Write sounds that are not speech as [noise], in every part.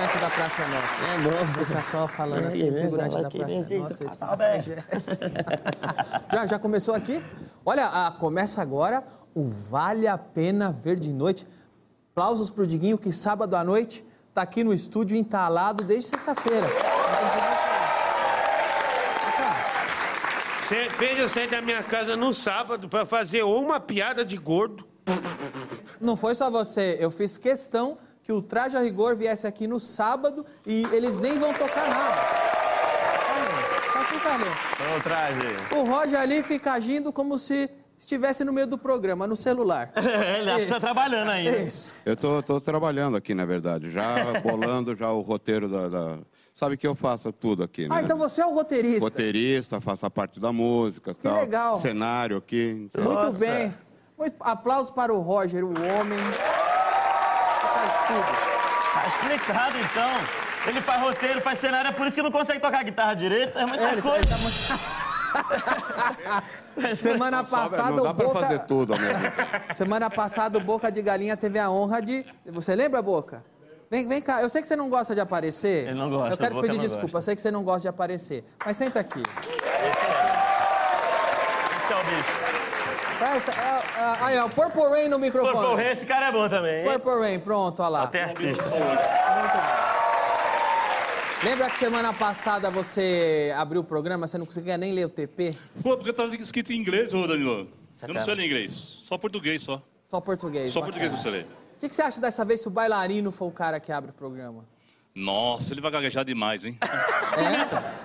figurante da Praça Nossa. É bom. Fica só falando assim, É, figurante fala da Praça Nossa. se esse fala papai bem. [laughs] já, já começou aqui? Olha, ah, começa agora o Vale a Pena Ver de Noite. Aplausos pro Diguinho, que sábado à noite tá aqui no estúdio entalado desde sexta-feira. Você veja eu sair da minha casa no sábado pra fazer uma piada de gordo. Não foi só você, eu fiz questão que o Traje a Rigor viesse aqui no sábado e eles nem vão tocar nada. Tá aqui, Carlinhos. Ô, traje. O Roger ali fica agindo como se estivesse no meio do programa, no celular. [laughs] Ele acha que tá trabalhando ainda. Isso. Eu tô, tô trabalhando aqui, na verdade, já [laughs] bolando já o roteiro da, da- Sabe que eu faço tudo aqui, né? Ah, então você é o roteirista. Roteirista, faço a parte da música, Que tal. legal. Cenário aqui. então- Muito Nossa. bem. Muito aplausos para o Roger, o homem. Tudo. Tá explicado, então. Ele faz roteiro, faz cenário, é por isso que não consegue tocar guitarra direito. É muita É, ele tá- coisa. ele tá [laughs] Semana passada não dá o pra Boca. fazer tudo tempo. Semana passada o Boca de Galinha teve a honra de. Você lembra, Boca? Vem, vem cá, eu sei que você não gosta de aparecer. Ele não gosta, Eu quero te pedir não desculpa, gosta. eu sei que você não gosta de aparecer. Mas senta aqui. Esse é o bicho. Presta, é, é, aí, ó, Purple Rain no microfone. pô, esse cara é bom também, hein? Purple Rain, pronto, olha lá. Até artista. Lembra que semana passada você abriu o programa, você não conseguia nem ler o TP? Pô, porque tava escrito em inglês, ô Danilo. Eu Sacana. não sei ler inglês, só português só. Só português. Só bacana. português você lê. O que, que você acha dessa vez se o bailarino for o cara que abre o programa? Nossa, ele vai gaguejar demais, hein? [laughs]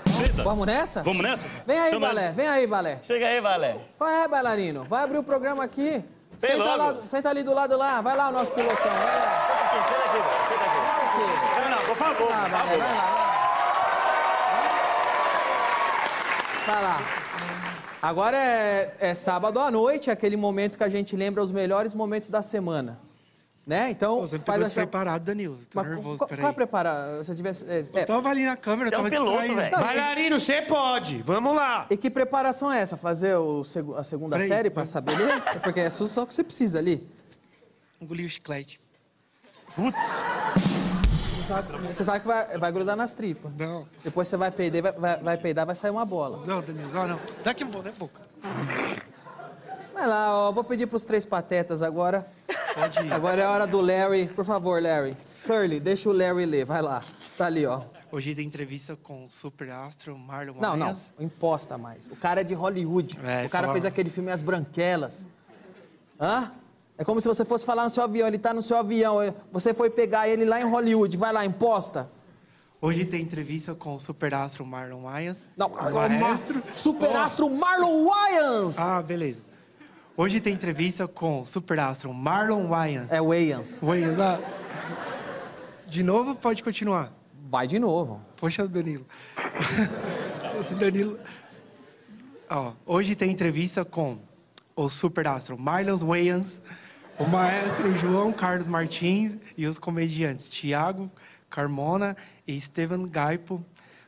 É? Vamos nessa? Vamos nessa? Vem aí, Chama balé, vem aí, balé. Chega aí, Valé. Qual é, bailarino? Vai abrir o programa aqui. Senta, lá, senta ali do lado lá. Vai lá o nosso pilotão. Vai lá. Aqui, senta aqui, senta aqui. Aqui. Não, não, por favor, Vai lá, por balé, favor. vai lá. Vai lá. Agora é, é sábado à noite, aquele momento que a gente lembra os melhores momentos da semana. Né? Então, Você não faz tá a preparado, Danilo. Tô Mas nervoso, qual, peraí. qual é preparar? Você tivesse. É, Eu é, tava ali na câmera, Você é tava piloto, distraído. velho. Bailarino, você pode. Vamos lá. E que preparação é essa? Fazer o a segunda Peraí, série para eu- saber ler? [laughs] É Porque é só só o que você precisa ali. Engoli o chiclete. Putz, Você sabe que vai, vai grudar nas tripas. Não, Depois você vai peidar, vai, vai, vai peidar, vai sair uma bola. não, Danilo, não, não. Daqui a pouco, daqui a pouco. Vai lá, ó, vou pedir pros três patetas agora. Pode ir. Agora é a hora do Larry. Por favor, Larry. Curly, deixa o Larry ler, vai lá. Tá ali, ó. Hoje tem entrevista com o super astro Marlon Não, não, Wayans. imposta mais. O cara é de Hollywood. É, o cara fala- fez aquele filme As Branquelas. Hã? É como se você fosse falar no seu avião, ele tá no seu avião. Você foi pegar ele lá em Hollywood. Vai lá, imposta. Hoje tem entrevista com o super astro Marlon Wayans. Não, o o Ma- maestro. Superastro Marlon Wayans. Ah, beleza. Hoje tem entrevista com o super astro Marlon Wayans. É Wayans. Wayans, ah. De novo, pode continuar. Vai de novo. Poxa, Danilo. [laughs] Esse Danilo. Ó, hoje tem entrevista com o superastro Marlon Wayans, o maestro João Carlos Martins e os comediantes Tiago Carmona e Estevam Gaipo.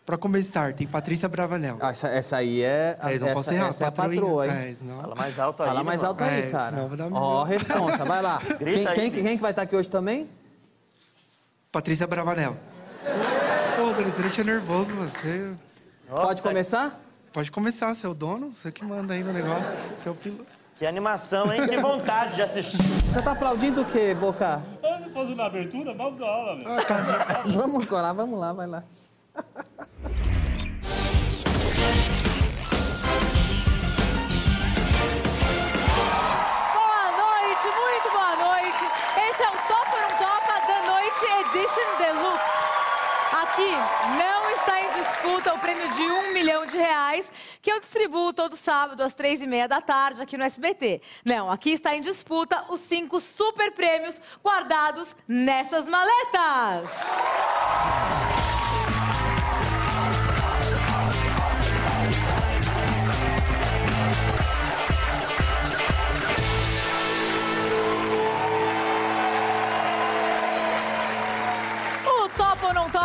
Para começar, tem Patrícia Bravanel. Ah, essa, essa aí é, a- É, não essa, posso errar, essa é a patroa, hein? É, senão- fala mais alto aí. Fala mais alto aí, É, cara. Ó, merda. responsa, vai lá. [laughs] Quem, aí. quem, quem que vai estar aqui hoje também? Patrícia Bravanel. Ô, Danilo, você deixa nervoso, mano. Você... Nossa, Pode começar? Pode começar, você é o dono, você que manda aí no negócio, você é o piloto. Que animação, hein? Que vontade de assistir. [laughs] Você tá aplaudindo o quê, Boca? Ah, não posso ir na abertura? Vamos dar aula, meu. [laughs] Vamos lá, vamos lá, vai lá. Disputa o prêmio de um milhão de reais que eu distribuo todo sábado às três e meia da tarde aqui no SBT. Não, aqui está em disputa os cinco super prêmios guardados nessas maletas.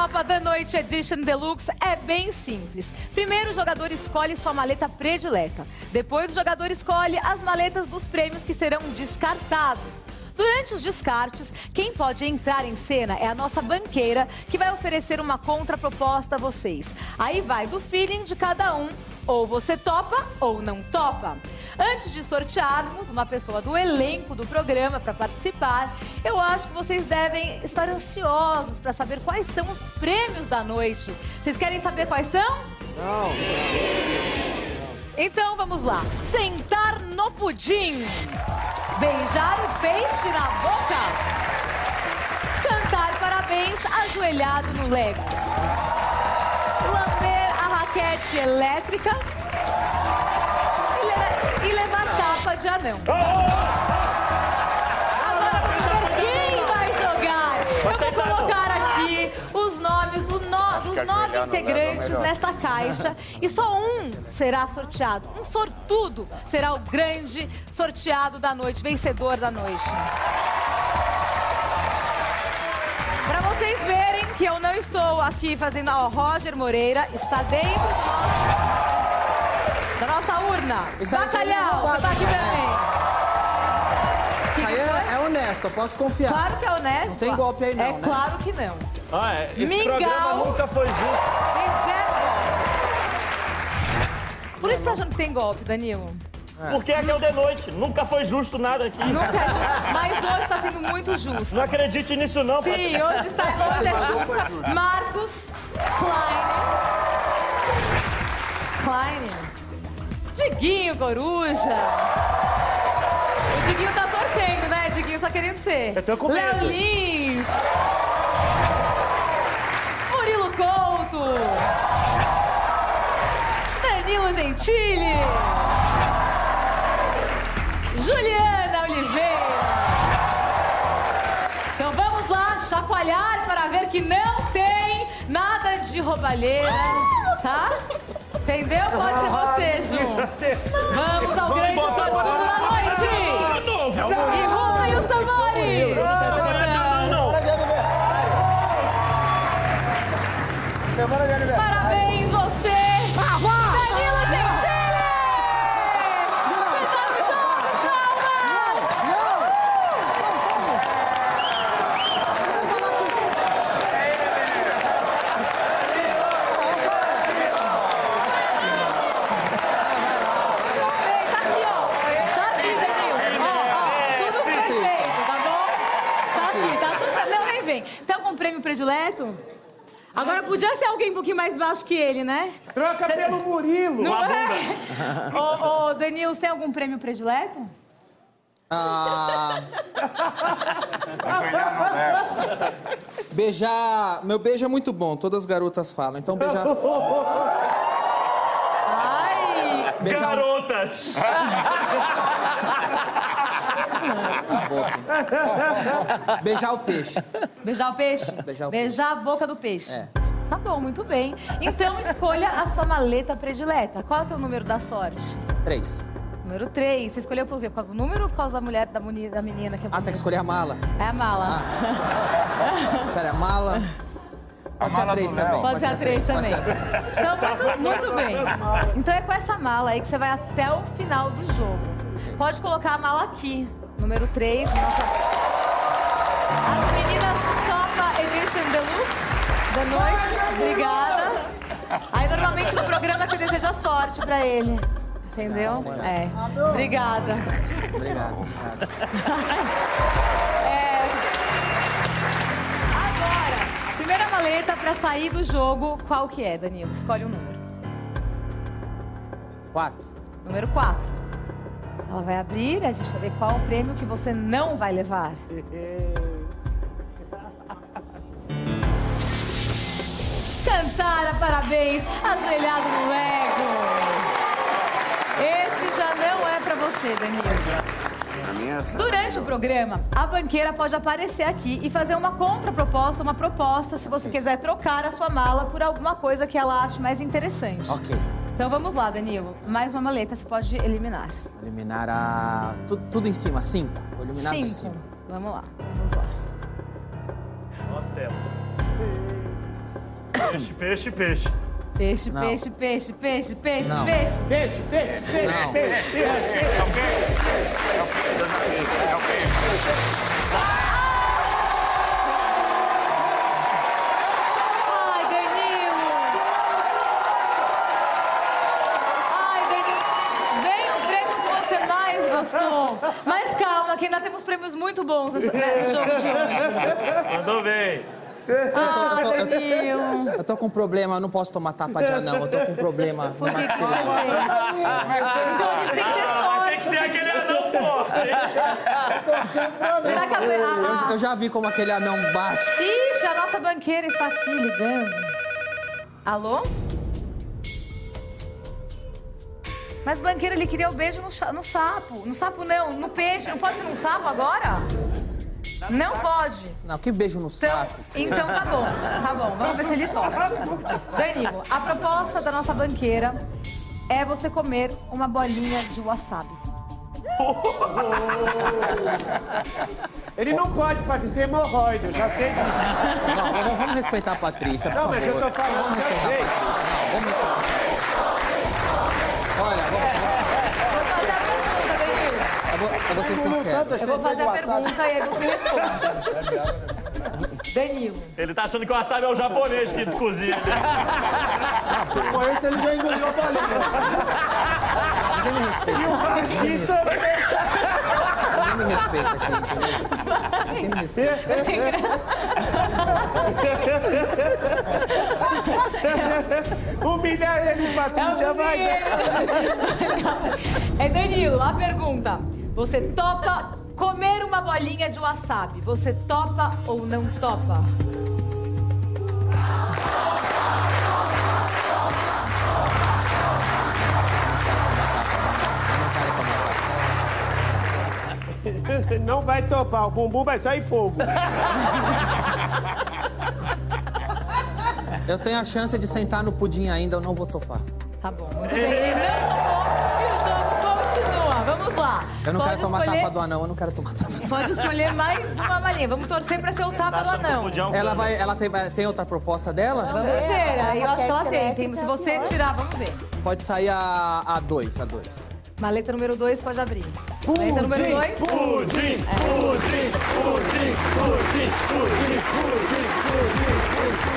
Topa da Noite Edition Deluxe é bem simples. Primeiro, o jogador escolhe sua maleta predileta. Depois, o jogador escolhe as maletas dos prêmios que serão descartados. Durante os descartes, quem pode entrar em cena é a nossa banqueira, que vai oferecer uma contraproposta a vocês. Aí vai do feeling de cada um, ou você topa ou não topa. Antes de sortearmos uma pessoa do elenco do programa para participar, eu acho que vocês devem estar ansiosos para saber quais são os prêmios da noite. Vocês querem saber quais são? Não. Então vamos lá. Sentar no pudim. Beijar o peixe na boca. Cantar parabéns ajoelhado no Lego. Lamber a raquete elétrica. E, le- levar tapa de anão. Dos nove integrantes nesta caixa e só um será sorteado. Um sortudo será o grande sorteado da noite, vencedor da noite. Para vocês verem que eu não estou aqui fazendo. Ó, Roger Moreira está dentro do nosso- da nossa urna. Isso é Bacalhau, você tá aqui também. Isso aí é, é honesto, eu posso confiar. Claro que é honesto. Não tem golpe aí não, É né? claro que não. Ah, é. Esse Mingau. programa nunca foi justo. Por isso você tá achando que tem golpe, Danilo? Porque aqui é o de noite. Nunca foi justo nada aqui. Nunca é justo. Mas hoje está sendo muito justo. Não acredite nisso, não, Sim, Patrícia. hoje está hoje é justo. Marcos Klein. Klein. Diguinho Coruja. O Diguinho tá torcendo, né? Diguinho tá querendo ser. Eu tô com Léo medo. Lins. Danilo Gentili. Juliana Oliveira. Então vamos lá, chacoalhar para ver que não tem nada de roubalheira, tá? Entendeu? Pode ser você, Ju. Vamos ao grande sortudo da noite. E rufem os tambores. Parabéns, você! Danilo Gentili! O jogo, palmas! Tá aqui, ó. Tá aqui, Danilo. Tá bom? Tá aqui, tá tudo. Não, nem vem. Tem algum prêmio predileto? Agora podia ser alguém um pouquinho mais baixo que ele, né? Troca Cê- pelo Murilo. Não é? [laughs] Ô, ô, Danilo, tem algum prêmio predileto? Ah, beijar. Meu beijo é muito bom, todas as garotas falam. Então beijar. Ai! beijar Garotas! [laughs] a boca. Beijar o peixe. Beijar o peixe? Beijar o Beijar a boca do peixe. É. Tá bom, muito bem. Então escolha a sua maleta predileta. Qual é o teu número da sorte? Três. Número 3. Você escolheu por quê? Por causa do número ou por causa da mulher, da, muni- da menina que é Ah, tem que escolher a mala. É a mala. Pera, a mala. Pode ser a três também. Pode ser a 3 pode também. ser a três. Então, muito, muito bem. Então é com essa mala aí que você vai até o final do jogo. Pode colocar a mala aqui. Número 3. Nossa. As meninas do Topa Edition Deluxe da noite. Obrigada. Aí normalmente no programa você deseja sorte pra ele. Entendeu? É. Obrigada. Obrigado. obrigado. [laughs] É. Agora, primeira maleta pra sair do jogo, qual que é, Danilo? Escolhe um número. Quatro. Número 4. Ela vai abrir e a gente vai ver qual o prêmio que você não vai levar. [laughs] Cantara, parabéns, ajoelhado no Lego. Esse já não é pra você, Danilo. Durante o programa, a banqueira pode aparecer aqui e fazer uma contraproposta, uma proposta, se você quiser trocar a sua mala por alguma coisa que ela ache mais interessante. Ok. Então vamos lá, Danilo. Mais uma maleta você pode eliminar. Eliminar a. Tudo, tudo em cima, cinco. Vou eliminar as de Cinco. cima. Vamos lá, vamos lá. Nossa, céu. Peixe, peixe, peixe. Peixe, Não. peixe, peixe, peixe, peixe, Não. peixe. Peixe, peixe, peixe, Não. peixe, peixe. Ai, Danilo! Ai, Danilo! Vem o prêmio que você mais gostou. Mas calma, que ainda temos prêmios muito bons nessa- né, no jogo de hoje. Mandou bem. Ah, eu tô- eu tô- Danilo! Eu tô com um problema, eu não posso tomar tapa de anão. Eu tô com um problema no maxilar. fez? Então a gente tem que ter sorte. Tem que ser aquele anão forte. hein? Será que a... Eu, eu já vi como aquele anão bate. Ixi, a nossa banqueira está aqui ligando. Alô? Mas banqueira, ele queria o beijo no, no sapo. No sapo não, no peixe. Não pode ser no sapo agora? Não pode. Não, que beijo no Então, saco. então tá bom, tá bom. Vamos ver se ele topa. Danilo, a proposta da nossa banqueira é você comer uma bolinha de wasabi. Ele não pode, Patrícia, tem hemorroida, eu já sei disso. Não, vamos- respeitar a Patrícia, por Não, favor. mas eu tô falando Vamos respeitar a. Patrícia. Não, vamos respeitar. Olha, vamos, Vou fazer a pergunta, Danilo. Eu, vou, eu ser sincero. Eu vou fazer a pergunta e aí você responde. Danilo, Ele tá achando que o wasabi é o japonês que cozinha. Com esse ele já engoliu a bolinha. Ninguém me respeita. Ninguém me respeita. Ninguém me respeita aqui, entendeu? Ninguém me respeita. Humilhar ele, é o Patrícia, vai. É Danilo, a pergunta. Você topa comer uma bolinha de wasabi? Você topa ou não topa? [laughs] Não vai topar, o bumbum vai sair fogo. Eu tenho a chance de sentar no pudim ainda, eu não vou topar. Tá bom, muito bem. Eu não Pode quero tomar escolher- tapa do anão, eu não quero tomar tapa do Pode escolher mais uma bolinha. Vamos torcer pra ser o tapa do anão. um Ela vai, ela tem, tem outra proposta dela? Vamos ver. Aí eu acho que ela tem. tem. Se você tirar, vamos ver. Pode sair a, a dois, a dois. Maleta número 2 pode abrir. Maleta número 2. Pudim, pudim, pudim, pudim, pudim, pudim. Nossa,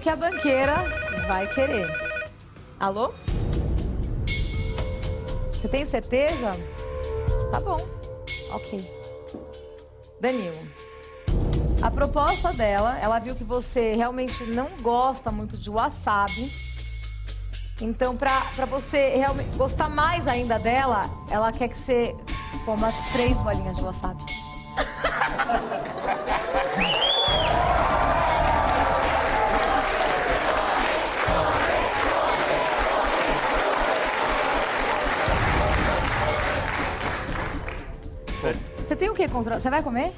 que a banqueira vai querer. Alô? Você tem certeza? Tá bom. Ok. Danilo. A proposta dela, ela viu que você realmente não gosta muito de wasabi. Então, pra, pra você realmente gostar mais ainda dela, ela quer que você coma três bolinhas de wasabi. [laughs] tem o que contra... Você vai comer?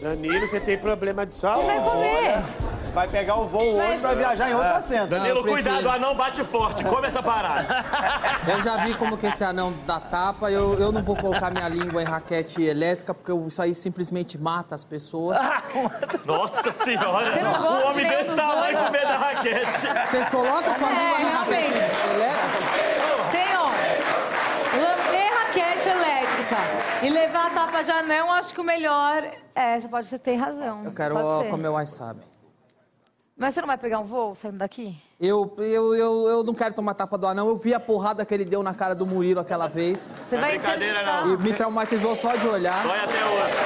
Danilo, você tem problema de Você saúde. vai comer. Vai pegar o voo hoje e vai viajar em outra cena. Danilo, eu prefiro. cuidado, o anão bate forte. Come essa parada. [laughs] Eu já vi como que esse anão dá tapa, eu, eu não vou colocar minha língua em raquete elétrica, porque eu- isso aí simplesmente mata as pessoas. [laughs] Nossa senhora. Você não gosta um homem de nenhum desse dos tamanho dois? com medo da raquete. Você coloca sua É, língua na raquete elétrica, tapa de anão, acho que o melhor. É, você pode você tem razão. eu quero ó, comer o wasabi. Mas você não vai pegar um voo saindo daqui? Eu, eu, eu, eu não quero tomar tapa do anão, eu vi a porrada que ele deu na cara do Murilo aquela vez. Você vai brincadeira, interditar. E me traumatizou só de olhar. Dói até hoje.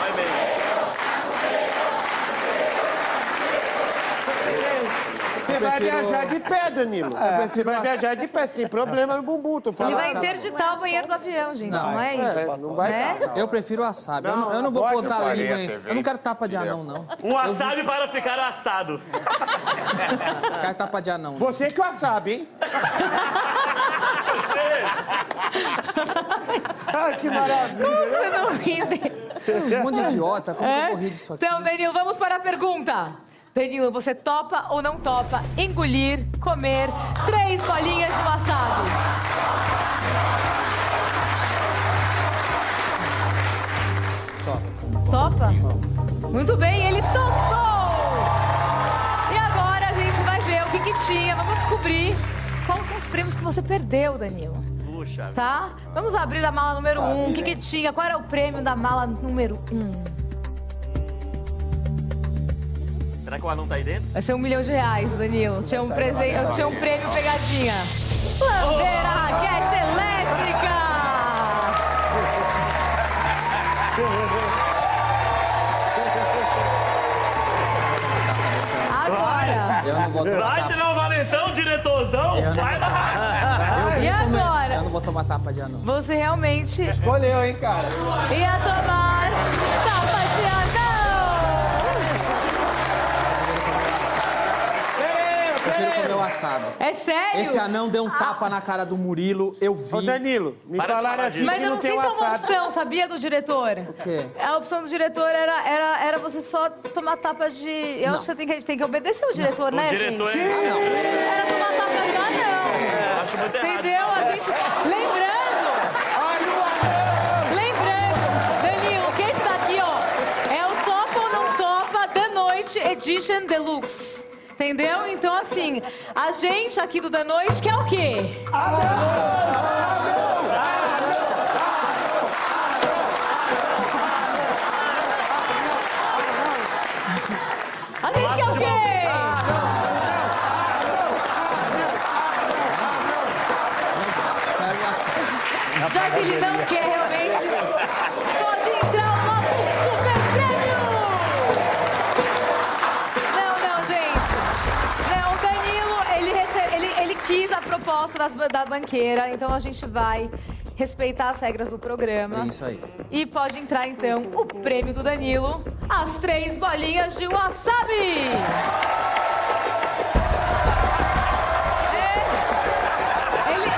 Dói mesmo. Prefiro- vai viajar de pé, Danilo. Prefiro Você vai viajar de pé, você tem problema no bumbum, tô Ele falando. vai interditar o banheiro do avião, gente, não, é isso? É, não vai Né? Eu prefiro wasabi. Eu não, eu não vou botar pode. língua em... Eu não quero tapa de anão, não. Um wasabi para ficar assado. Eu quero tapa de anão. não. Você que o sabe, hein? Ai, que maravilha. Você não ri. Um monte de idiota. Como que eu É? vou rir disso aqui? Então, Danilo, vamos para a pergunta. Danilo, você topa ou não topa engolir, comer três bolinhas de wasabi? Topa? Muito bem, ele topou! E agora a gente vai ver o que, que tinha. Vamos descobrir quais são os prêmios que você perdeu, Danilo. Puxa. Tá? Vamos abrir a mala número um. O que, que tinha? Qual era o prêmio da mala número um? O anão tá aí dentro? Vai ser um milhão de reais, Danilo. Tinha um, presente, tinha um prêmio pegadinha. Landeira raquete elétrica! Agora! Eu não vou tomar Vai, tapa. você não é o valentão, diretorzão? Vai lá. E Eu agora? não vou tomar tapa de anão. Você realmente Escolheu, hein, cara? ia tomar tapa de anão! É sério? Esse anão deu um tapa na cara do Murilo, eu vi. Ô, Danilo, me Para falaram falar aqui disso. Mas que eu não não sei se é uma opção, sabia, do diretor? O quê? A opção do diretor era, era, era você só tomar tapas de... Eu acho que você tem que, a gente tem que obedecer o diretor, né, diretor gente? é- Era tomar tapas de anão. Acho muito errado. Entendeu? A gente... Lembrando... Lembrando, Danilo, que esse daqui, ó, é o Topa ou Não Topa da Noite Edition Deluxe. Entendeu? Então, assim, a gente aqui do Da Noite quer o quê? A proposta das da banqueira, então a gente vai respeitar as regras do programa. É isso aí. E pode entrar, então, o prêmio do Danilo, as três bolinhas de wasabi! É, Ele,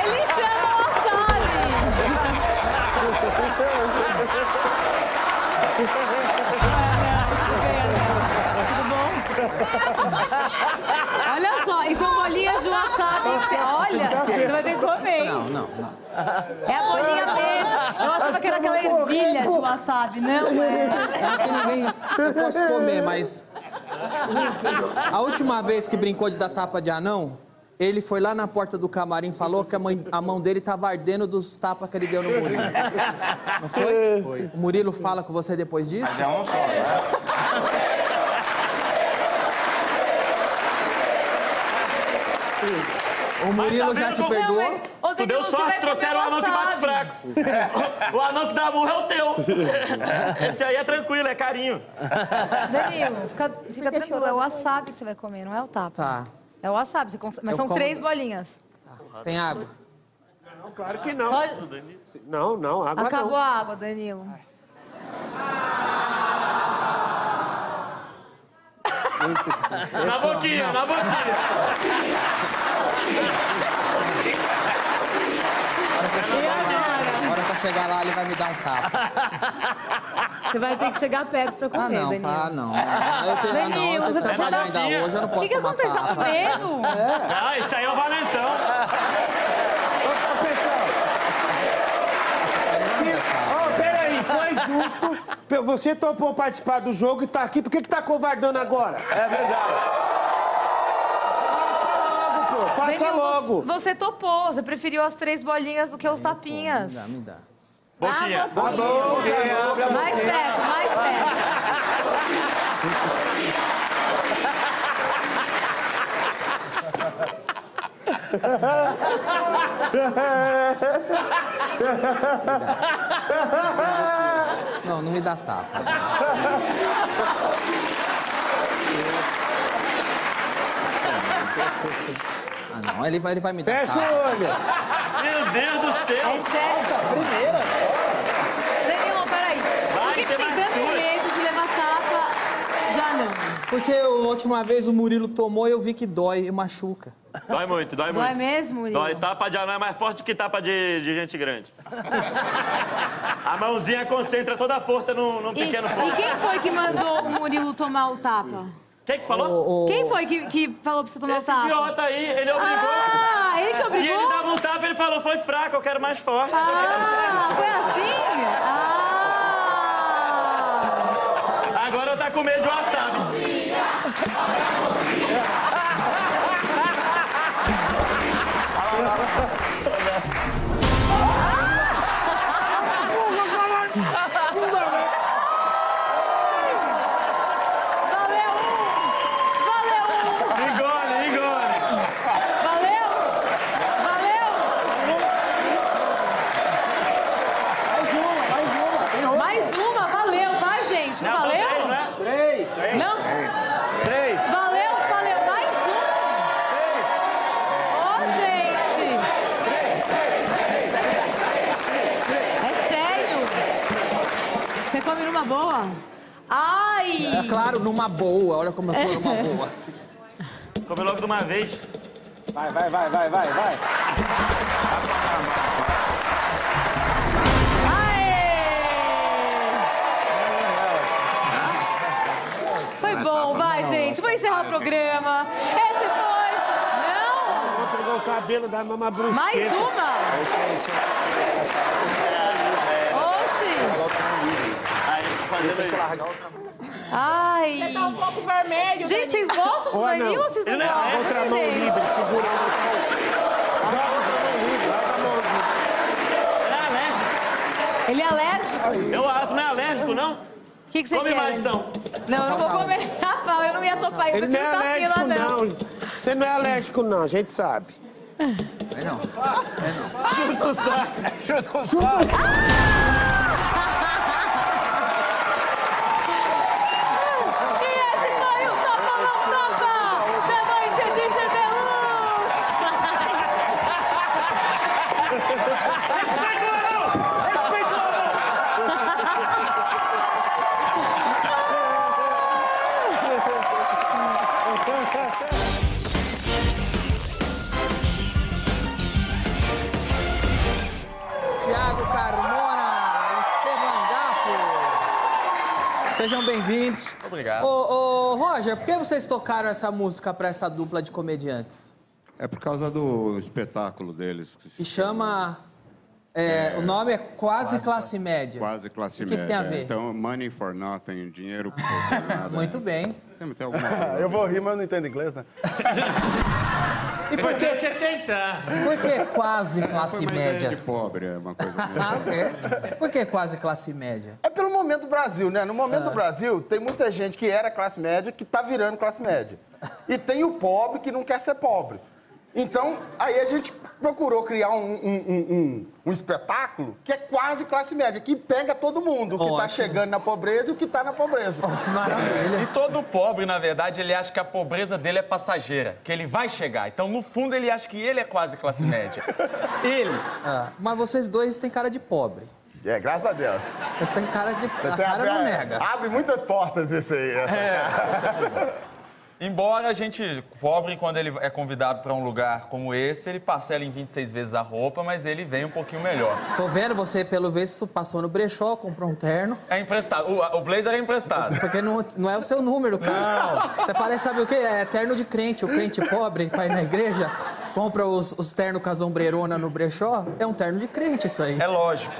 ele chama wasabi! [laughs] Tudo bom? [laughs] Olha só, e são bolinhas de wasabi. Olha, você vai ter que comer, hein? Não. É a bolinha mesmo. Eu achava que era aquela ervilha de wasabi. Não, é. Não tem ninguém. Eu posso comer, mas. A última vez que brincou de dar tapa de anão, ele foi lá na porta do camarim e falou que a, mãe- a mão dele tava ardendo dos tapas que ele deu no Murilo. Não foi? Foi. O Murilo fala com você depois disso? É um só, né? O Murilo tá já te como- Não, perdoou? mas, Tu deu sorte, trouxeram o anão que bate fraco. O anão que dá burro é o teu. [laughs] Esse aí é tranquilo, é carinho. Danilo, fica, fica tranquilo. É o wasabi que você vai comer, não é o tapa. Tá. É o wasabi, você cons- mas Eu são como- três bolinhas. Tem água? Não, claro que não. Pode- Não, não, água Acabou não. a água, Danilo. [laughs] Na boquinha, na boquinha. [laughs] chegar lá, ele vai me dar um tapa. Você vai ter que chegar perto pra comer, Ah, não, Danilo. ah, não. Ah, Eu tenho, ah, não, eu tenho que tá trabalhar ainda hoje, eu não O posso que, que tomar aconteceu? Tá com tapa. medo? Ah, esse aí é o valentão. Ô, pessoal, Ó, peraí, foi justo. Você topou participar do jogo e tá aqui, por que, que tá covardando agora? É verdade. Faça logo. Faça. Você topou, você preferiu as três bolinhas do que os tapinhas. Me dá, me dá. Boquinha. Tá bom, cara. Mais perto, mais perto. [laughs] Não, não me dá tapa. [laughs] Ah, não, ele vai, ele vai me dar. Fecha o olho. Meu Deus do céu! É sério? Danilo, peraí. Por que, que você tem tanto medo de levar tapa? Já não. Porque a última vez o Murilo tomou e eu vi que dói e machuca. Dói muito, dói Não é muito. mesmo, Murilo? Dói, tapa de anão é mais forte que tapa de, de gente grande. A mãozinha concentra toda a força num, num E, pequeno e ponto. quem foi que mandou o Murilo tomar o tapa? Quem que falou? Quem foi que, que falou pra você tomar Esse o tapa? idiota aí, ele obrigou. Ah, ele que E obrigou? ele dava um tapa, ele falou, foi fraco, eu quero mais forte. Ah, foi assim? Ah! Agora tá com medo de wasabi. Numa boa? Ai! É claro, numa boa. Olha como eu tô numa boa. Come logo de uma vez. Vai, vai, vai, vai, vai, vai. Aê! Foi bom, vai, gente. Vou encerrar o programa. Esse foi. Não! Vou pegar o cabelo da mama brusqueta. Mais uma! Oxi! Ai! Tá um pouco vermelho. Gente, vocês gostam do Ou Danilo não? ou vocês não Ele é gostam? Outra mão livre, segura a mão. É alérgico. Ele é alérgico? Eu acho, não é alérgico, não? O que, que você Come quer? mais, então. Não, eu não vou comer. [laughs] Rapaz, eu não ia topar isso. Ele não é alérgico, não. Você não é alérgico, não, a gente sabe. É não. Chuta o saco. E bem-vindos. Obrigado. Ô, ô, Roger, por que vocês tocaram essa música pra essa dupla de comediantes? É por causa do espetáculo deles. Que se Que chama... é, O nome é Quase Classe Média. Quase classe O que que média. tem a ver? Então, money for nothing, dinheiro por [laughs] nada. Muito bem. Tem, tem alguma [laughs] Eu vou rir, mas eu não entendo inglês, né? [laughs] E por tentar. por que quase classe Foi uma ideia média? de pobre, é uma coisa. Ah, ok. [laughs] Por que quase classe média? É pelo momento do Brasil, né? No momento do Brasil, tem muita gente que era classe média que tá virando classe média. E tem o pobre que não quer ser pobre. Então, aí a gente procurou criar um, um- um- um- um espetáculo que é quase classe média, que pega todo mundo, o que tá Ótimo. chegando na pobreza e o que tá na pobreza. [laughs] Maravilha. E todo pobre, na verdade, ele acha que a pobreza dele é passageira, que ele vai chegar. Então, no fundo, ele acha que ele é quase classe média. [laughs] Ele. Ah, mas vocês dois têm cara de pobre. É, graças a Deus. Vocês têm cara de... A Tem- cara não é, nega. Abre muitas portas esse aí. Embora a gente, pobre, quando ele é convidado para um lugar como esse, ele parcela em 26 vezes a roupa, mas ele vem um pouquinho melhor. Tô vendo, você, pelo visto, passou no brechó, comprou um terno. É emprestado. O, o blazer é emprestado. Porque não, não é o seu número, cara. Você parece, sabe o quê? É terno de crente. O crente pobre, vai na igreja, compra os, os ternos com as ombreirona no brechó. É um terno de crente isso aí. É lógico.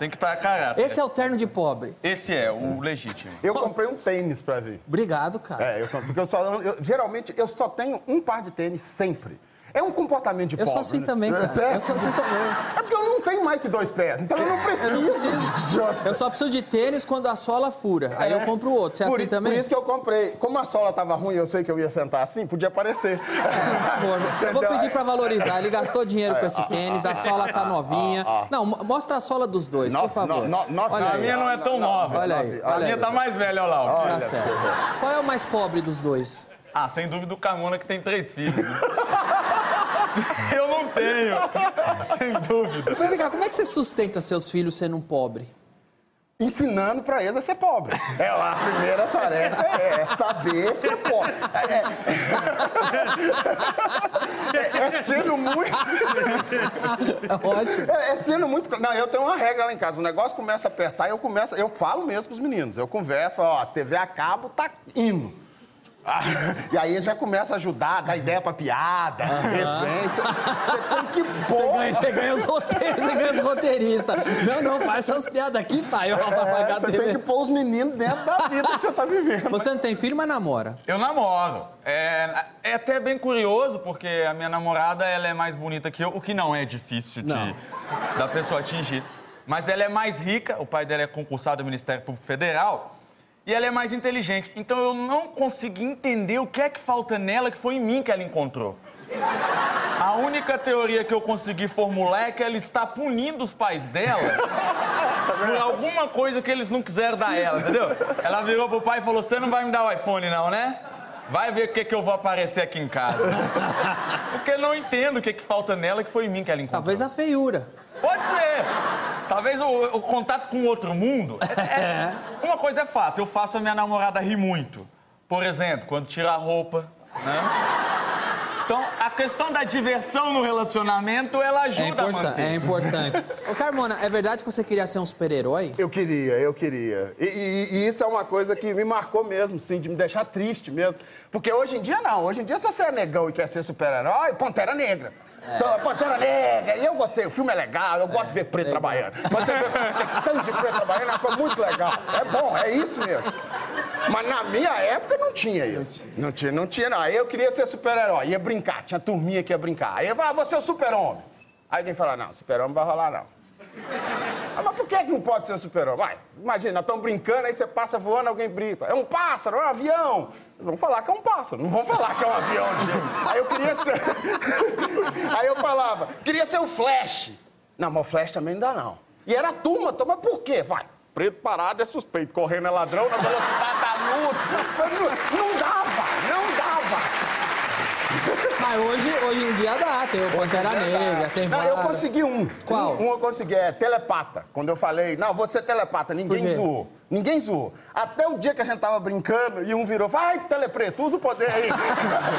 Tem que estar caráter. Esse é o terno de pobre. Esse é o legítimo. Eu comprei um tênis pra vir. Obrigado, cara. É, eu, porque eu só. eu- geralmente, eu só tenho um par de tênis sempre. É um comportamento de Eu pobre. sou assim né? também, cara. Sério? Eu sou assim também. É porque eu não tenho mais que dois pés, então eu não preciso, Eu não preciso. de outros. Eu só preciso de tênis quando a sola fura. Aí eu compro outro. Você é por, assim também? Por isso que eu comprei. Como a sola tava ruim, eu sei que eu ia sentar assim, podia aparecer. Por favor, eu vou pedir pra valorizar. Ele gastou dinheiro com esse tênis, a sola tá novinha. Não, mo- mostra a sola dos dois, por No- favor. no- no- novinha. Olha A aí. minha não é tão nova. Olha aí, A olha minha aí. tá mais velha, olha lá. ó. Tá certo. Qual é o mais pobre dos dois? Ah, sem dúvida o Carmona que tem três filhos. né? [laughs] [laughs] Eu não tenho, sem dúvida. Vem cá, como é que você sustenta seus filhos sendo um pobre? Ensinando pra eles a ser pobre. É, a primeira tarefa é, é saber que é pobre. É, é- é sendo muito. [laughs] Ótimo. É, é sendo muito. Não, eu tenho uma regra lá em casa. O negócio começa a apertar e eu começo. Eu falo mesmo com os meninos. Eu converso, ó, a TV a cabo tá indo. Ah, [laughs] E aí já começam a ajudar, dar ideia pra piada. Vêm, Você você tem que pôr. ganha, você ganha os roteiros, você ganha os roteiristas. Não, não, faz essas piadas aqui, pai. É, você tem que pôr os meninos dentro da vida que você tá vivendo. Você não tem filho, mas namora. Eu namoro. É, é até bem curioso, porque a minha namorada ela é mais bonita que eu, o que não é difícil de, Não. da pessoa atingir. Mas ela é mais rica, o pai dela é concursado do Ministério Público Federal, e ela é mais inteligente. Então eu não consegui entender o que é que falta nela que foi em mim que ela encontrou. A única teoria que eu consegui formular é que ela está punindo os pais dela por alguma coisa que eles não quiseram dar a ela, entendeu? Ela virou pro pai e falou: Você não vai me dar o iPhone, não, né? Vai ver o que, que eu vou aparecer aqui em casa. Porque eu não entendo o que, que falta nela que foi em mim que ela encontrou. Talvez a feiura. Pode ser. Talvez o, o contato com outro mundo. é- é- Uma coisa é fato, eu faço a minha namorada rir muito. Por exemplo, quando tira a roupa, né? Então, a questão da diversão no relacionamento, ela É, ajuda a importan- manter. é importante. Ô, Carmona, é verdade que você queria ser um super-herói? Eu queria, eu queria. E, e- e isso é uma coisa que me marcou mesmo, sim, de me deixar triste mesmo. Porque hoje em dia não. Hoje em dia, se você é negão e quer ser super-herói, Pantera Negra. Então, Pantera Negra, e eu gostei, o filme é legal, eu gosto de ver preto trabalhando. Mas você vê tanto de preto trabalhando, é uma coisa muito legal. É bom, é isso mesmo. Mas na minha época não tinha isso. Não tinha, não tinha, não. Aí eu queria ser super-herói, ia brincar, tinha turminha que ia brincar. Aí eu falava, ah, você é o super-homem. Aí alguém fala, não, super-homem vai rolar, não. Ah, mas por que, que não pode ser super-homem? Vai, imagina, nós estamos brincando, aí você passa voando, alguém brinca. É um pássaro, é um avião. Eles vão falar que é um pássaro, não vão falar que é um avião. gente. Aí eu queria ser. [laughs] aí eu falava, queria ser o Flash. Não, mas o Flash também não dá, não. E era a turma, turma, por quê? Vai. Preto parado é suspeito, correndo é ladrão na velocidade da luz. [laughs] Não, não dava. Mas hoje, hoje em dia dá, tem o Pantera Negra, tem Não, eu consegui um. Qual? Um, um eu consegui, é telepata. Quando eu falei, não, você é telepata, ninguém zoou. Ninguém zoou. Até o dia que a gente tava brincando e um virou, vai, telepreto, usa o poder aí.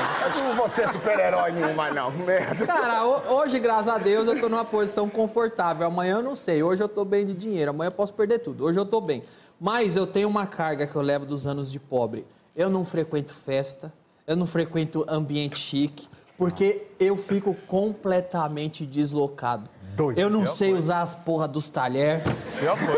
[laughs] ser super-herói nenhum mais, não. Merda. Cara, ho- hoje, graças a Deus, eu tô numa posição confortável. Amanhã eu não sei. Hoje eu tô bem de dinheiro. Amanhã eu posso perder tudo. Hoje eu tô bem. Mas eu tenho uma carga que eu levo dos anos de pobre. Eu não frequento festa, eu não frequento ambiente chique, porque eu fico completamente deslocado. Doido. Eu não Pior sei usar as porra dos talher.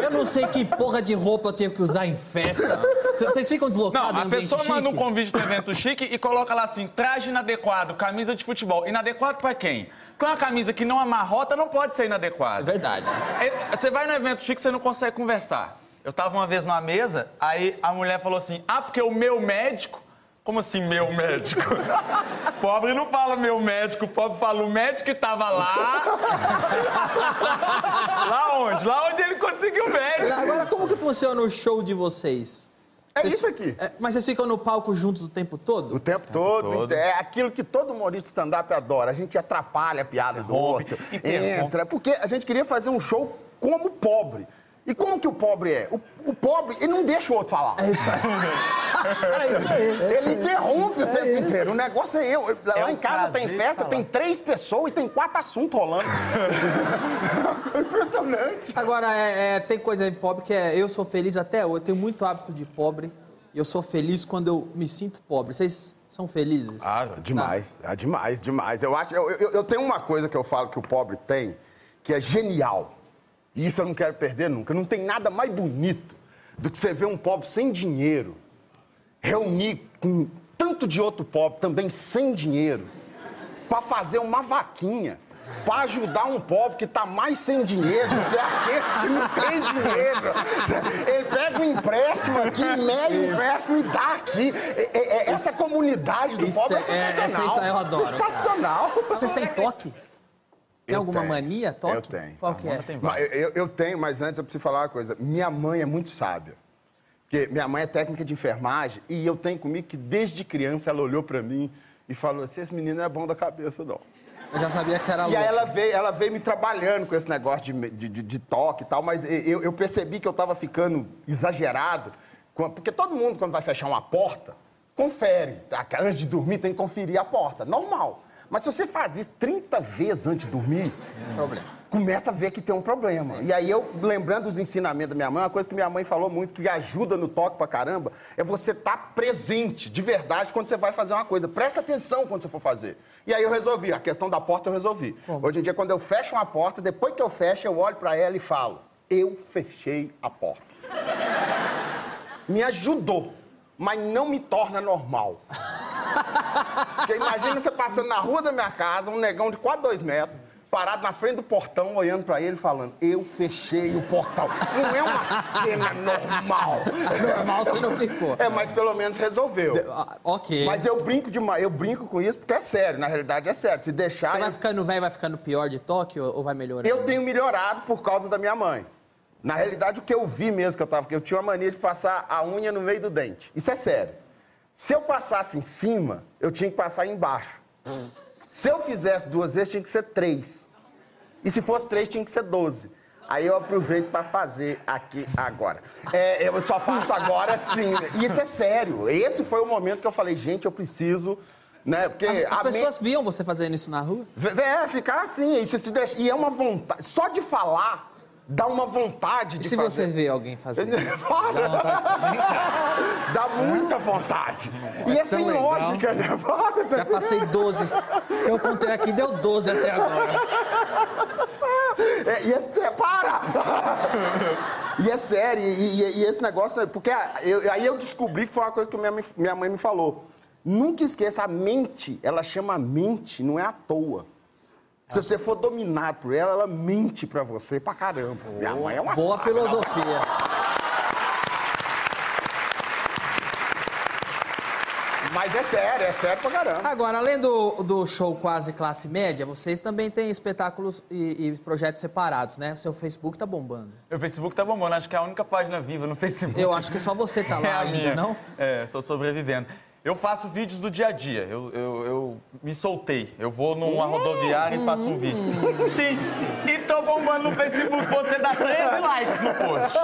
Eu não sei que porra de roupa eu tenho que usar em festa. Vocês ficam deslocados Não, em a pessoa manda um chique? convite de evento chique e coloca lá assim, traje inadequado, camisa de futebol. Inadequado pra quem? Porque uma camisa que não amarrota não pode ser É inadequada. verdade. É, Você vai no evento chique, você não consegue conversar. Eu tava uma vez numa mesa, aí a mulher falou assim, ah, porque o meu médico... Como assim, meu médico? [laughs] pobre não fala meu médico, pobre fala o médico que tava lá. [laughs] lá onde? Lá onde ele conseguiu o médico. Agora, como que funciona o show de vocês? É Vocês- isso aqui. É, mas vocês ficam no palco juntos o tempo todo? O tempo todo. É aquilo que todo humorista stand-up adora. A gente atrapalha a piada do Rompe, outro. [laughs] Entra. Porque a gente queria fazer um show como pobre. E como que o pobre é? O, o pobre, ele não deixa o outro falar. É isso aí. [laughs] É isso aí. é isso Ele aí. interrompe o É tempo isso. inteiro. O negócio é eu. Lá É um em casa tem festa, falar. tem três pessoas e tem quatro assuntos rolando. [laughs] Impressionante. Agora, é, é, tem coisa de pobre que é. Eu sou feliz até hoje. Eu tenho muito hábito de pobre. E eu sou feliz quando eu me sinto pobre. Vocês são felizes? Ah, demais. Ah, demais, demais. Eu acho. Eu, eu, eu tenho uma coisa que eu falo que o pobre tem, que é genial. E isso eu não quero perder nunca. Não tem nada mais bonito do que você ver um pobre sem dinheiro reunir com tanto de outro pobre também sem dinheiro para fazer uma vaquinha. Para ajudar um pobre que tá mais sem dinheiro do que aqueles que não tem dinheiro. Ele pega um empréstimo aqui, meio empréstimo e dá aqui. É- é- é- essa comunidade do pobre é, é- é- sensacional. essa eu adoro. Sensacional. Vocês têm toque? Tem Eu alguma tenho. mania? Toque? Eu tenho. Qual que é? Mas eu, eu tenho, mas antes eu preciso falar uma coisa. Minha mãe é muito sábia. Porque minha mãe é técnica de enfermagem e eu tenho comigo que desde criança ela olhou pra mim e falou assim: esse menino não é bom da cabeça, não. Eu já sabia que você era E louco. aí ela veio, ela veio me trabalhando com esse negócio de, de, de- de toque e tal, mas eu, eu percebi que eu tava ficando exagerado, com- porque todo mundo, quando vai fechar uma porta, confere. tá? Antes de dormir, tem que conferir a porta. Normal. Mas se você faz isso 30 vezes antes de dormir, Problema. começa a ver que tem um problema. E aí eu, lembrando dos ensinamentos da minha mãe, uma coisa que minha mãe falou muito, que ajuda no toque pra caramba, é você estar presente, de verdade, quando você vai fazer uma coisa. Presta atenção quando você for fazer. E aí eu resolvi, a questão da porta eu resolvi. Hoje em dia, quando eu fecho uma porta, depois que eu fecho, eu olho pra ela e falo, eu fechei a porta. Me ajudou, mas não me torna normal. [laughs] Porque imagina você passando na rua da minha casa, um negão de quase dois metros, parado na frente do portão, olhando pra ele, falando: Eu fechei o portão. Não é uma cena normal. [laughs] Normal você não ficou. É, mas pelo menos resolveu. Ah, ok. Mas eu brinco demais, eu brinco com isso porque é sério, na realidade é sério. Se deixar. Você vai eu- ficando velho, vai ficando pior de toque ou ou vai melhorando? eu tenho melhorado por causa da minha mãe. Na realidade, o que eu vi mesmo que eu tava, que eu tinha uma mania de passar a unha no meio do dente. Isso é sério. Se eu passasse em cima, eu tinha que passar embaixo. Se eu fizesse duas vezes, tinha que ser três. E se fosse três, tinha que ser doze. Aí eu aproveito para fazer aqui agora. É, eu só faço agora sim. E isso é sério. Esse foi o momento que eu falei, gente, eu preciso. Né? Porque As, as a me- pessoas viam você fazendo isso na rua? É, ficar assim. E, se se deixa- e é uma vontade. Só de falar, dá uma vontade E de se fazer. você vê alguém fazendo? [laughs] Para! Dá muita vontade. E é sem legal. lógica, né? Para. Já passei 12. Eu contei aqui, deu 12 até agora. É, e esse, é, para! e é sério, e, e- e esse negócio, porque eu- aí eu descobri que foi uma coisa que minha, minha mãe me falou. Nunca esqueça, a mente, ela chama mente, não é à toa. Se você for dominado por ela, ela mente pra você pra caramba. Minha mãe é uma Boa sábia. filosofia. Mas é sério, é sério pra caramba. Agora, além do, do show quase classe média, vocês também têm espetáculos e, e projetos separados, né? Seu Facebook tá bombando. Meu Facebook tá bombando, acho que é a única página viva no [laughs] Facebook. Eu acho que só você tá É lá a ainda, minha. não? É, estou sobrevivendo. Eu faço vídeos do dia a dia. Eu, eu, eu me soltei. Eu vou numa rodoviária e faço um vídeo. Sim. E tô bombando no Facebook. Você dá 13 likes no post.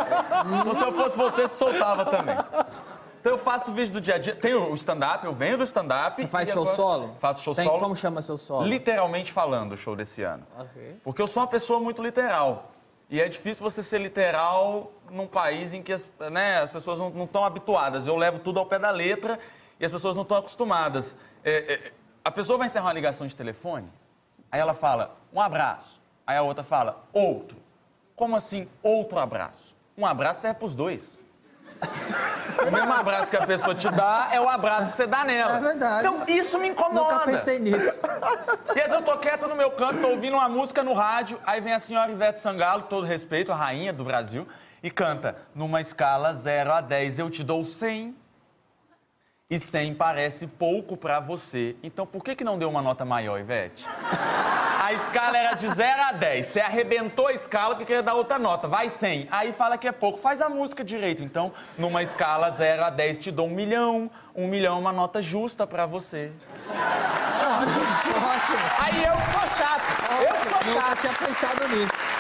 Então, se eu fosse você, se soltava também. Então eu faço vídeo do dia a dia. Tem o stand-up, eu venho do stand-up. Você faz show agora- solo? Faço show Tem- solo. Como chama seu solo? Literalmente falando o show desse ano. Ok. Porque eu sou uma pessoa muito literal. E é difícil você ser literal num país em que as, né, as pessoas não estão habituadas. Eu levo tudo ao pé da letra e as pessoas não estão acostumadas. É, é, a pessoa vai encerrar uma ligação de telefone, aí ela fala, um abraço. Aí a outra fala, outro. Como assim, outro abraço? Um abraço serve pros dois. [laughs] O mesmo abraço que a pessoa te dá é o abraço que você dá nela. É verdade. Então, isso me incomoda. Nunca pensei nisso. [laughs] E às vezes eu tô quieto no meu canto, tô ouvindo uma música no rádio, aí vem a senhora Ivete Sangalo, todo respeito, a rainha do Brasil, e canta, numa escala 0 a 10 eu te dou 100. E 100 parece pouco pra você. Então por que que não deu uma nota maior, Ivete? [laughs] A escala era de 0 a 10. Você arrebentou a escala porque queria dar outra nota. Vai 100. Aí fala que é pouco. Faz a música direito. Então, numa escala 0 a 10, te dou um milhão. Um milhão é uma nota justa pra você. Ótimo, ótimo. Aí eu sou chato. Eu sou Nunca chato. tinha pensado nisso.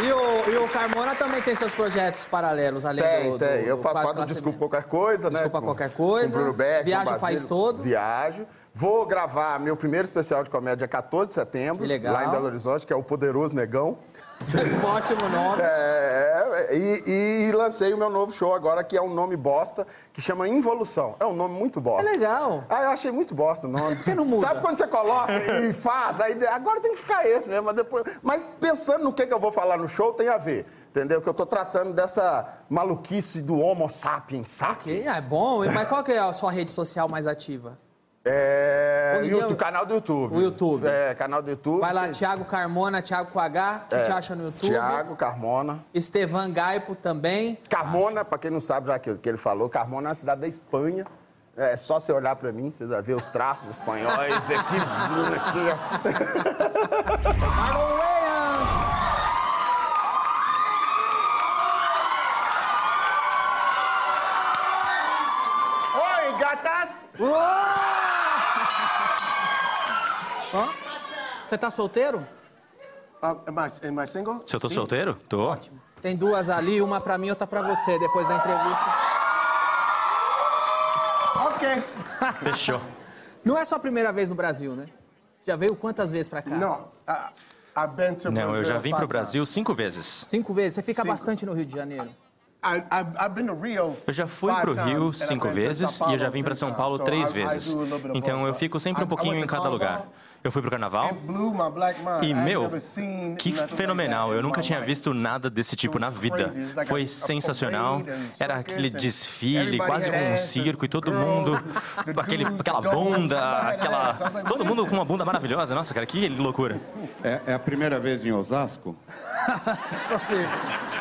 E o, e o Carmona também tem seus projetos paralelos, além Tem, do, tem. do- Eu faço parte do Desculpa. Qualquer Coisa, né? Desculpa com- Qualquer Coisa. Com Bruno Beck, Viaja com o país todo. Viajo. Vou gravar meu primeiro especial de comédia dia 14 de setembro. Lá em Belo Horizonte, que é o Poderoso Negão. [laughs] Ótimo nome. É, e, e lancei o meu novo show agora, que é um nome bosta, que chama Involução. É um nome muito É bosta. legal. Ah, eu achei muito bosta o nome. [laughs] Por que não muda? Sabe quando você coloca e faz? Aí, agora tem que ficar esse mesmo. Mas, depois... mas pensando no que, que eu vou falar no show, tem a ver. Entendeu? Que eu tô tratando dessa maluquice do Homo sapiens sapiens. É bom. Mas qual que é a sua rede social mais ativa? É. YouTube, eu... Canal do YouTube. O YouTube. É, canal do YouTube. Vai lá, Thiago Carmona, Thiago com H, que é, te acha no YouTube. Thiago Carmona. Estevan Gaipo também. Carmona, pra quem não sabe já que, que ele falou, Carmona é uma cidade da Espanha. É só você olhar para mim, vocês vão ver os traços espanhóis [laughs] aqui. aqui ó. Oi, gatas! Uou! Você tá solteiro? Am, I, am I single? Se eu tô solteiro? Tô. Tem duas ali, uma pra mim, outra pra você, depois da entrevista. Ok. [laughs] Fechou. Não é sua primeira vez no Brasil, né? Já veio quantas vezes pra cá? No, uh, I've been to Não, eu já vim pro Brasil cinco vezes. Cinco vezes? Você fica Cinco. bastante no Rio de Janeiro? I, I've, I've been to Rio Eu já fui five pro Rio cinco vezes e eu já vim pra three São. Paulo três I- I vezes. Então eu fico sempre I- um pouquinho I em cada lugar. Eu fui pro carnaval e, meu, que fenomenal. Eu nunca tinha visto nada desse tipo na vida. Foi sensacional. Era aquele desfile, quase um circo e todo mundo, [laughs] aquele, aquela bunda, aquela, todo mundo com uma bunda maravilhosa. Nossa, cara, que loucura. É, é a primeira vez em Osasco? [laughs]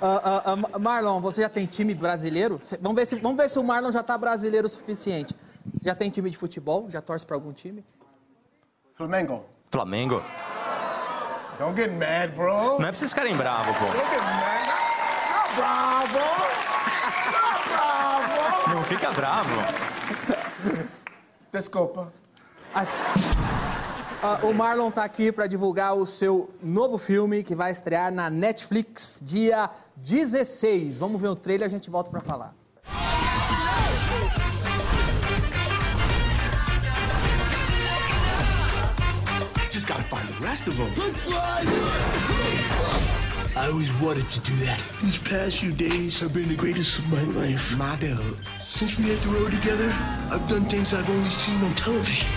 Ah, ah, ah, Marlon, você já tem time brasileiro? Vamos, ver se, vamos ver se o Marlon já tá brasileiro o suficiente. Já tem time de futebol? Já torce pra algum time? Flamengo. Flamengo. Don't get mad, bro. Não é pra vocês ficarem bravos, pô. Don't get mad. Not bravo. Not bravo. Não fica bravo. Desculpa. Ah, o Marlon tá aqui pra divulgar o seu novo filme que vai estrear na Netflix dia 16. Vamos ver o trailer e a gente volta pra falar. Just gotta find the rest of them. I always wanted to do that. These past few days have been the greatest of my life. My dude. Since we hit the road together, I've done things I've only seen on television.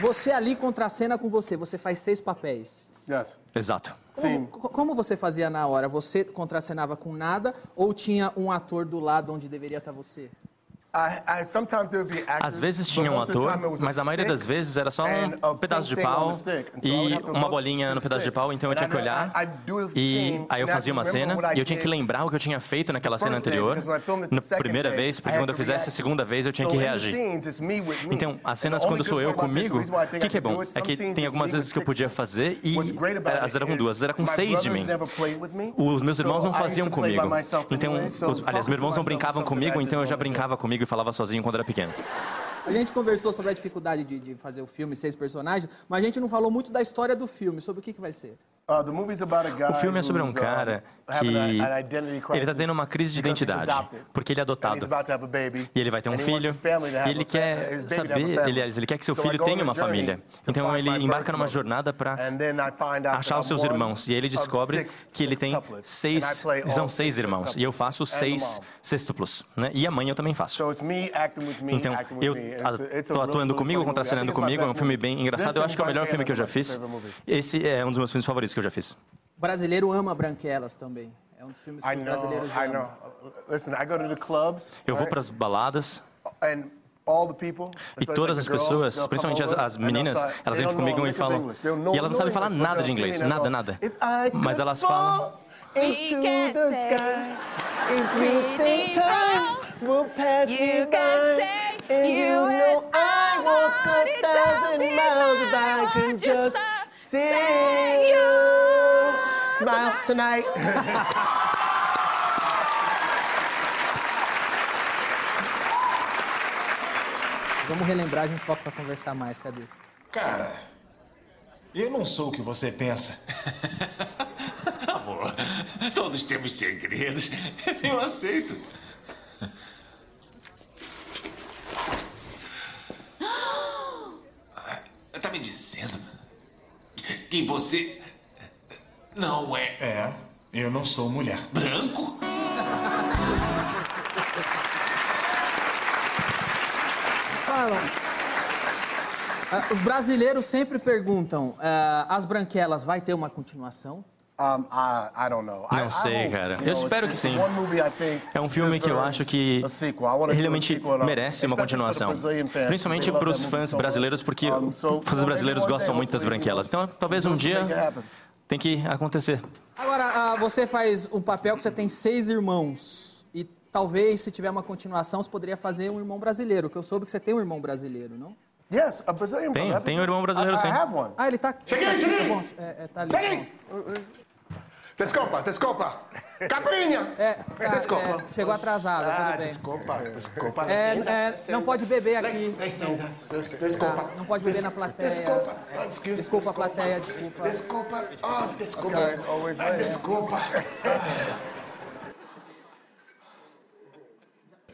Você ali contra a cena com você, você faz seis papéis. Yes. Exato. Como, co- como você fazia na hora? Você contracenava com nada ou tinha um ator do lado onde deveria estar você? Às vezes tinha um ator, mas a maioria das vezes era só um pedaço de pau e uma bolinha no pedaço de pau, então eu tinha que olhar e aí eu fazia uma cena e eu tinha que lembrar o que eu tinha feito naquela cena anterior, na primeira vez, porque quando eu fizesse a segunda vez eu tinha que reagir. Então, as cenas quando sou eu comigo, o que, que é bom? É que tem algumas vezes que eu podia fazer e elas eram com duas, era com seis de mim. Os meus irmãos não faziam comigo. Então, os, aliás, meus irmãos não brincavam comigo, então eu já brincava comigo falava sozinho quando era pequeno. A gente conversou sobre a dificuldade de, de fazer o filme, seis personagens, mas a gente não falou muito da história do filme, sobre o que, que vai ser. Uh, the movie's about a guy O filme é sobre um cara que having a- an identity crisis ele está tendo uma crise de identidade, porque ele é adotado. about to have a baby, E ele vai ter um filho, e ele quer saber, ele, ele quer que seu filho tenha uma família. Então ele embarca numa jornada para And then I find out achar os seus irmãos. E ele descobre six que ele tem seis, são six seis irmãos. E eu faço seis sextuplos. Né? E a mãe eu também faço. So it's me acting with me, Então, acting with eu me. It's a- a- it's a tô really, atuando comigo, contracenando comigo, é um filme bem engraçado. Eu acho que é o melhor filme que eu já fiz. Esse é um dos meus filmes favoritos que eu já fiz. O brasileiro ama Branquelas também. É um dos filmes que os know, brasileiros amam. know. Listen, I go to the clubs. Eu vou para as baladas And all the people, e especially todas as pessoas, principalmente as, as meninas, elas vêm comigo e falam. E elas não sabem falar nada de inglês, nada, nada. Mas elas falam. Into the sky, time will pass me You by. And you you know I walk a thousand to miles if I can just see you smile tonight. [laughs] Vamos relembrar, a gente volta pra conversar mais. Cadê? Cara, eu não sou o que você pensa. [laughs] Amor, todos temos segredos. Eu aceito. Tá me dizendo que você não é É, eu não sou mulher. branco? Ah, os brasileiros sempre perguntam, ah, as Branquelas vai ter uma continuação? Um, I, I don't know. I- Não I sei, hope, cara. you Eu know, espero que sim. one movie I think É um filme que eu acho que realmente merece uma especially for the continuação. Brazilian fans, Principalmente para os fãs brasileiros, porque fãs brasileiros one gostam day, muito das branquelas. Então, talvez um dia tem que acontecer. Agora, ah, você faz um papel que você tem seis irmãos. E talvez, se tiver uma continuação, você poderia fazer um irmão brasileiro, que eu soube que você tem um irmão brasileiro, não? Yes, a Brazilian Tenho, brother. tenho um irmão brasileiro, I, sim. Ah, ele tá... Cheguei, cheguei. Tá bom, é, é, tá ali. Cheguei. Desculpa, desculpa. Caprinha. É, tá, [laughs] Desculpa. é, chegou atrasado, Ah, tudo bem. Desculpa, desculpa. É, é, não pode beber aqui. Desculpa. Tá, não pode beber na plateia. Desculpa. Desculpa a plateia, desculpa. Desculpa. Oh, desculpa. Okay. Desculpa. [laughs]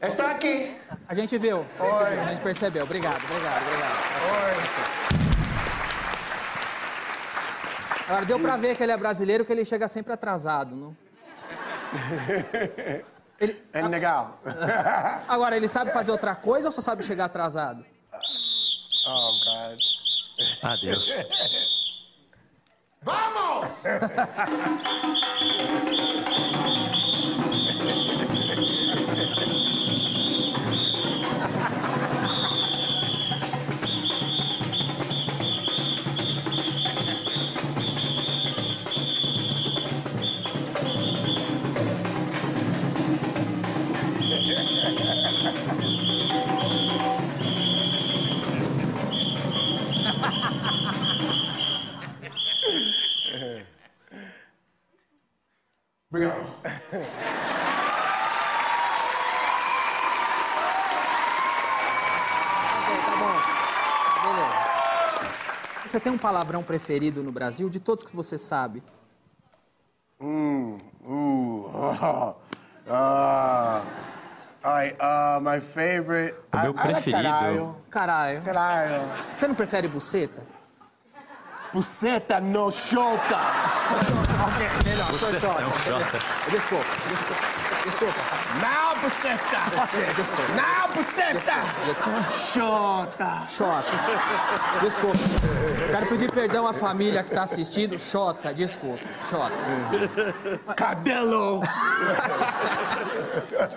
Está aqui. A gente viu, a gente, viu, a gente percebeu. Obrigado, obrigado, obrigado. Agora, deu pra ver que ele é brasileiro, que ele chega sempre atrasado, não? [laughs] É legal. [laughs] Agora, ele sabe fazer outra coisa ou só sabe chegar atrasado? Oh, God. Adeus. [laughs] Vamos! Obrigado. Tá bom. Beleza. Você tem um palavrão preferido no Brasil, de todos que você sabe? Hum, uh, oh, uh, all right, uh, my favorite. O meu like preferido. Caralho. Caralho. Caralho. Você não prefere buceta? Buceta no chota. ok, melhor, Buceta chota. um chota. Desculpa, desculpa, desculpa. Não, buceta. Ok, desculpa. Não, buceta. Desculpa. Chota. Xota. Desculpa. Quero pedir perdão à família que tá assistindo. Xota, desculpa. Xota. Cadelo.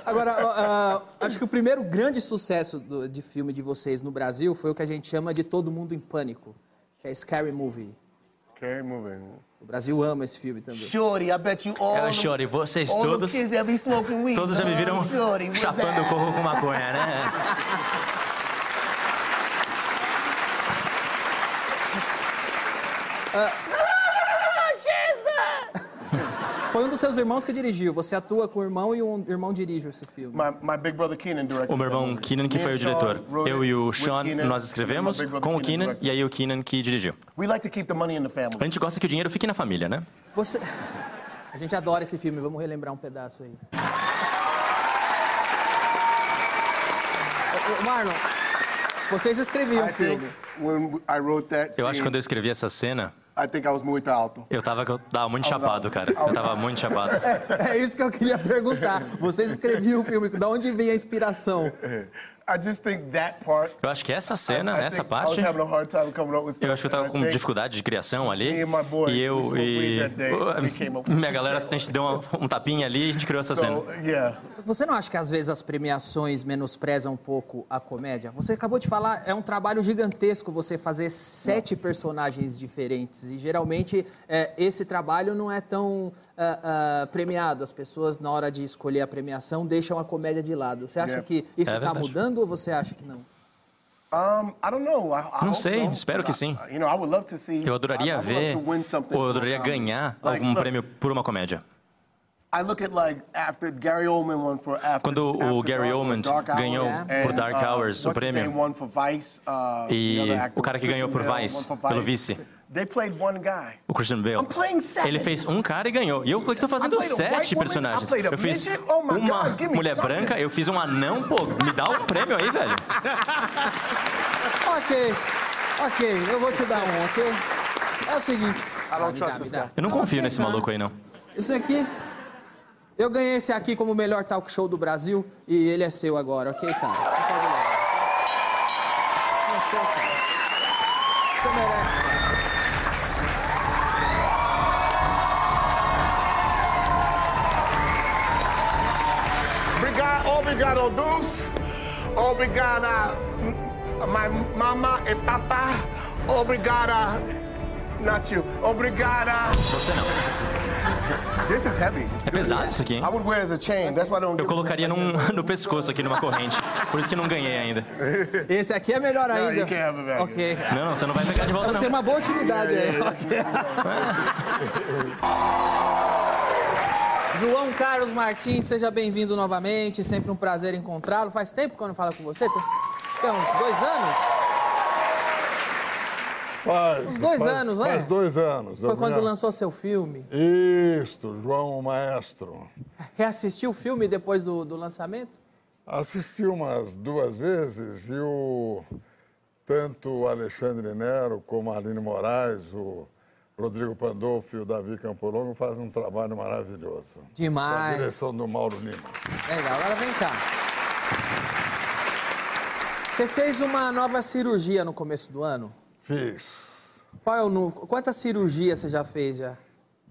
Agora, ah, acho que o primeiro grande sucesso do- de filme de vocês no Brasil foi o que a gente chama de Todo Mundo em Pânico, que é Scary Movie. Okay, moving. O Brasil ama esse filme também. Shorty, I bet you all. É, Shorty, vocês all todos-. Todos já me viram Uh, Shorty, chapando o corro com maconha, né? Foi um dos seus irmãos que dirigiu. Você atua com o irmão e um irmão dirige esse filme. My, my big brother directed O meu irmão Keenan que foi o diretor. Eu e o Sean, nós escrevemos com o Keenan e aí o Keenan que dirigiu. We like to keep the money in the family. A gente gosta que o dinheiro fique na família, né? Você... [laughs] A gente adora esse filme. Vamos relembrar um pedaço aí. Marlon, vocês escreviam I filme. think when I wrote that Eu acho que quando eu escrevi essa cena, I think I was muito alto. eu tava, eu tava muito chapado, cara. Eu tava muito chapado. É isso que eu queria perguntar. Vocês escreviam o filme, da onde vem a inspiração? I just think that part. Eu acho que essa cena, I, I essa think I was parte, having a hard time coming up with eu acho que eu tava com dificuldade de criação ali. E eu e minha galera, a gente deu uma- um tapinha ali e a gente criou essa cena. Você não acha que às vezes as premiações menosprezam um pouco a comédia? Você acabou de falar, é um trabalho gigantesco você fazer sete personagens diferentes. E geralmente é, esse trabalho não é tão ah, ah, premiado. As pessoas, na hora de escolher a premiação, deixam a comédia de lado. Você acha Yeah. que isso É está verdade. Ou você acha que não? I don't know. I, I Não sei, espero que sim. You know, I would love to see. Eu adoraria I, I would ver, love to win something ou eu adoraria ganhar algum prêmio por uma comédia. I look at like after Gary Oldman won for after. Quando o Gary Oldman Dark Hours, ganhou por Dark uh, Hours o prêmio. uh, E o cara que ganhou por Vice, pelo vice. They played one guy. O Christian Bale. I'm playing seven. Ele fez um cara e ganhou. E eu que tô fazendo I played a sete personagens. I played a Eu fiz. Oh uma mulher something. branca, eu fiz um anão, pô, me dá um prêmio aí, velho. Ok, ok, eu vou te dar um, ok? É o seguinte. Ah, me dá, me dá. Eu não confio nesse maluco aí, não. Isso aqui. Eu ganhei esse aqui como o melhor talk show do Brasil e ele é seu agora, ok, cara? Você pode levar. É seu, cara. Você merece, cara. Obrigado, obrigado, Deus. Obrigada, my mama e papa. Obrigada, not you. Obrigada. Você não. This is heavy. É pesado isso aqui, hein? I would wear as a chain. That's why I don't. Eu colocaria num, [laughs] no pescoço aqui, numa corrente. Por isso que não ganhei ainda. [laughs] Esse aqui é melhor ainda. can't have it back. Ok. Não, não, você não vai pegar de volta, não. Tem uma boa utilidade aí. Ok. [laughs] João Carlos Martins, seja bem-vindo novamente. Sempre um prazer encontrá-lo. Faz tempo que eu não falo com você? Tem, tem uns dois anos? Faz. Uns dois faz- anos, né? Faz dois anos. Foi quando me- lançou seu filme. Isto, João Maestro. Reassistiu o filme depois do, do lançamento? Assisti umas duas vezes e o tanto o Alexandre Nero como a Aline Moraes, o Rodrigo Pandolfo e o Davi Campolongo fazem um trabalho maravilhoso. Demais. Com a direção do Mauro Lima. Legal, agora vem cá. Você fez uma nova cirurgia no começo do ano? Fiz. Qual é o nu- Quantas cirurgias você já fez já?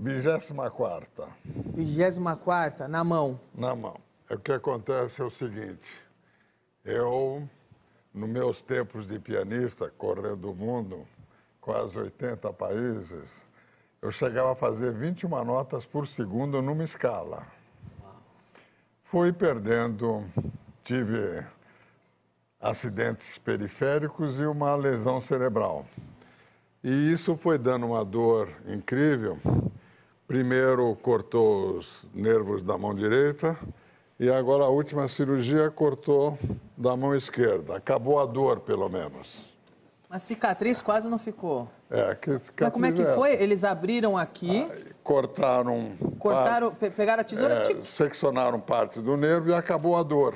24 Vigésima quarta, na mão. na mão. O que acontece é o seguinte, eu, nos meus tempos de pianista, correndo o mundo, quase 80 países, eu chegava a fazer 21 notas por segundo numa escala. Fui perdendo, tive acidentes periféricos e uma lesão cerebral. E isso foi dando uma dor incrível. Primeiro cortou os nervos da mão direita e agora a última cirurgia cortou da mão esquerda. Acabou a dor, pelo menos. Mas cicatriz quase não ficou. É, que Mas como é que cicatriz é- foi? Eles abriram aqui, Cortaram. cortaram, pe- pegaram a tesoura. É, tic, seccionaram parte do nervo e acabou a dor.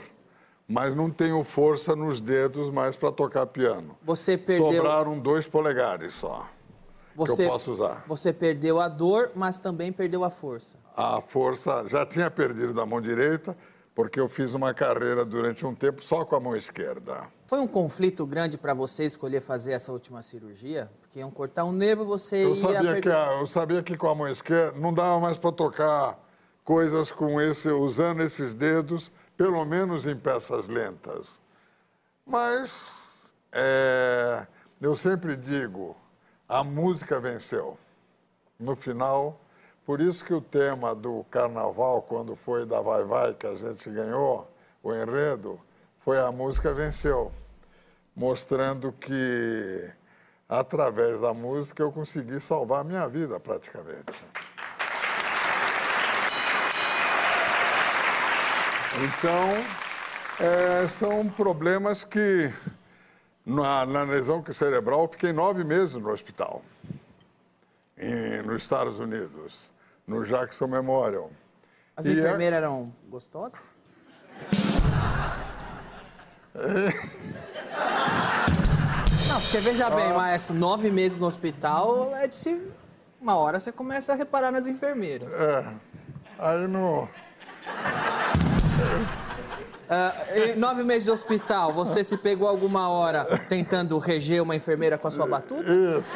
Mas não tenho força nos dedos mais para tocar piano. Você perdeu. Sobraram dois polegares só. Você, que eu posso usar. Você perdeu a dor, mas também perdeu a força. A força já tinha perdido da mão direita, porque eu fiz uma carreira durante um tempo só com a mão esquerda. Foi um conflito grande para você escolher fazer essa última cirurgia? Porque iam cortar um nervo você Eu ia sabia, perder... que a- eu sabia que com a mão esquerda não dava mais para tocar coisas com esse, usando esses dedos, pelo menos em peças lentas. Mas é, eu sempre digo, a música venceu. No final, por isso que o tema do carnaval, quando foi da Vai Vai que a gente ganhou, o enredo, foi a música venceu, mostrando que através da música eu consegui salvar a minha vida praticamente. Então, é, são problemas que, na, na lesão cerebral, fiquei nove meses no hospital, em- nos Estados Unidos, no Jackson Memorial. As E é- enfermeiras eram gostosas? [laughs] Não, porque veja Ah. bem, maestro, nove meses no hospital é de se... Uma hora você começa a reparar nas enfermeiras. É, aí no... [laughs] Em nove meses de hospital, você se pegou alguma hora tentando reger uma enfermeira com a sua batuta? Isso.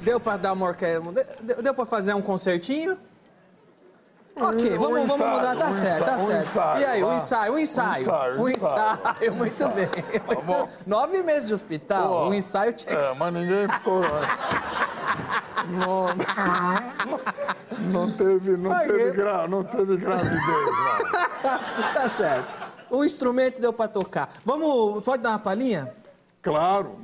Deu pra dar uma orquestra? Deu, deu pra fazer um concertinho? Ok, Um vamos, vamos ensaio, mudar, tá um certo, tá ensaio, um certo. ensaio, e aí, o ensaio, o ensaio. Ensaio, O ensaio, ensaio. muito bem. Muito... Nove meses de hospital, Pô, o ensaio tinha que É, mas ninguém ficou. [laughs] Não, não teve, não teve, gra, não teve gravidez, não. tá certo. O instrumento deu pra tocar. Vamos, pode dar uma palhinha? Claro.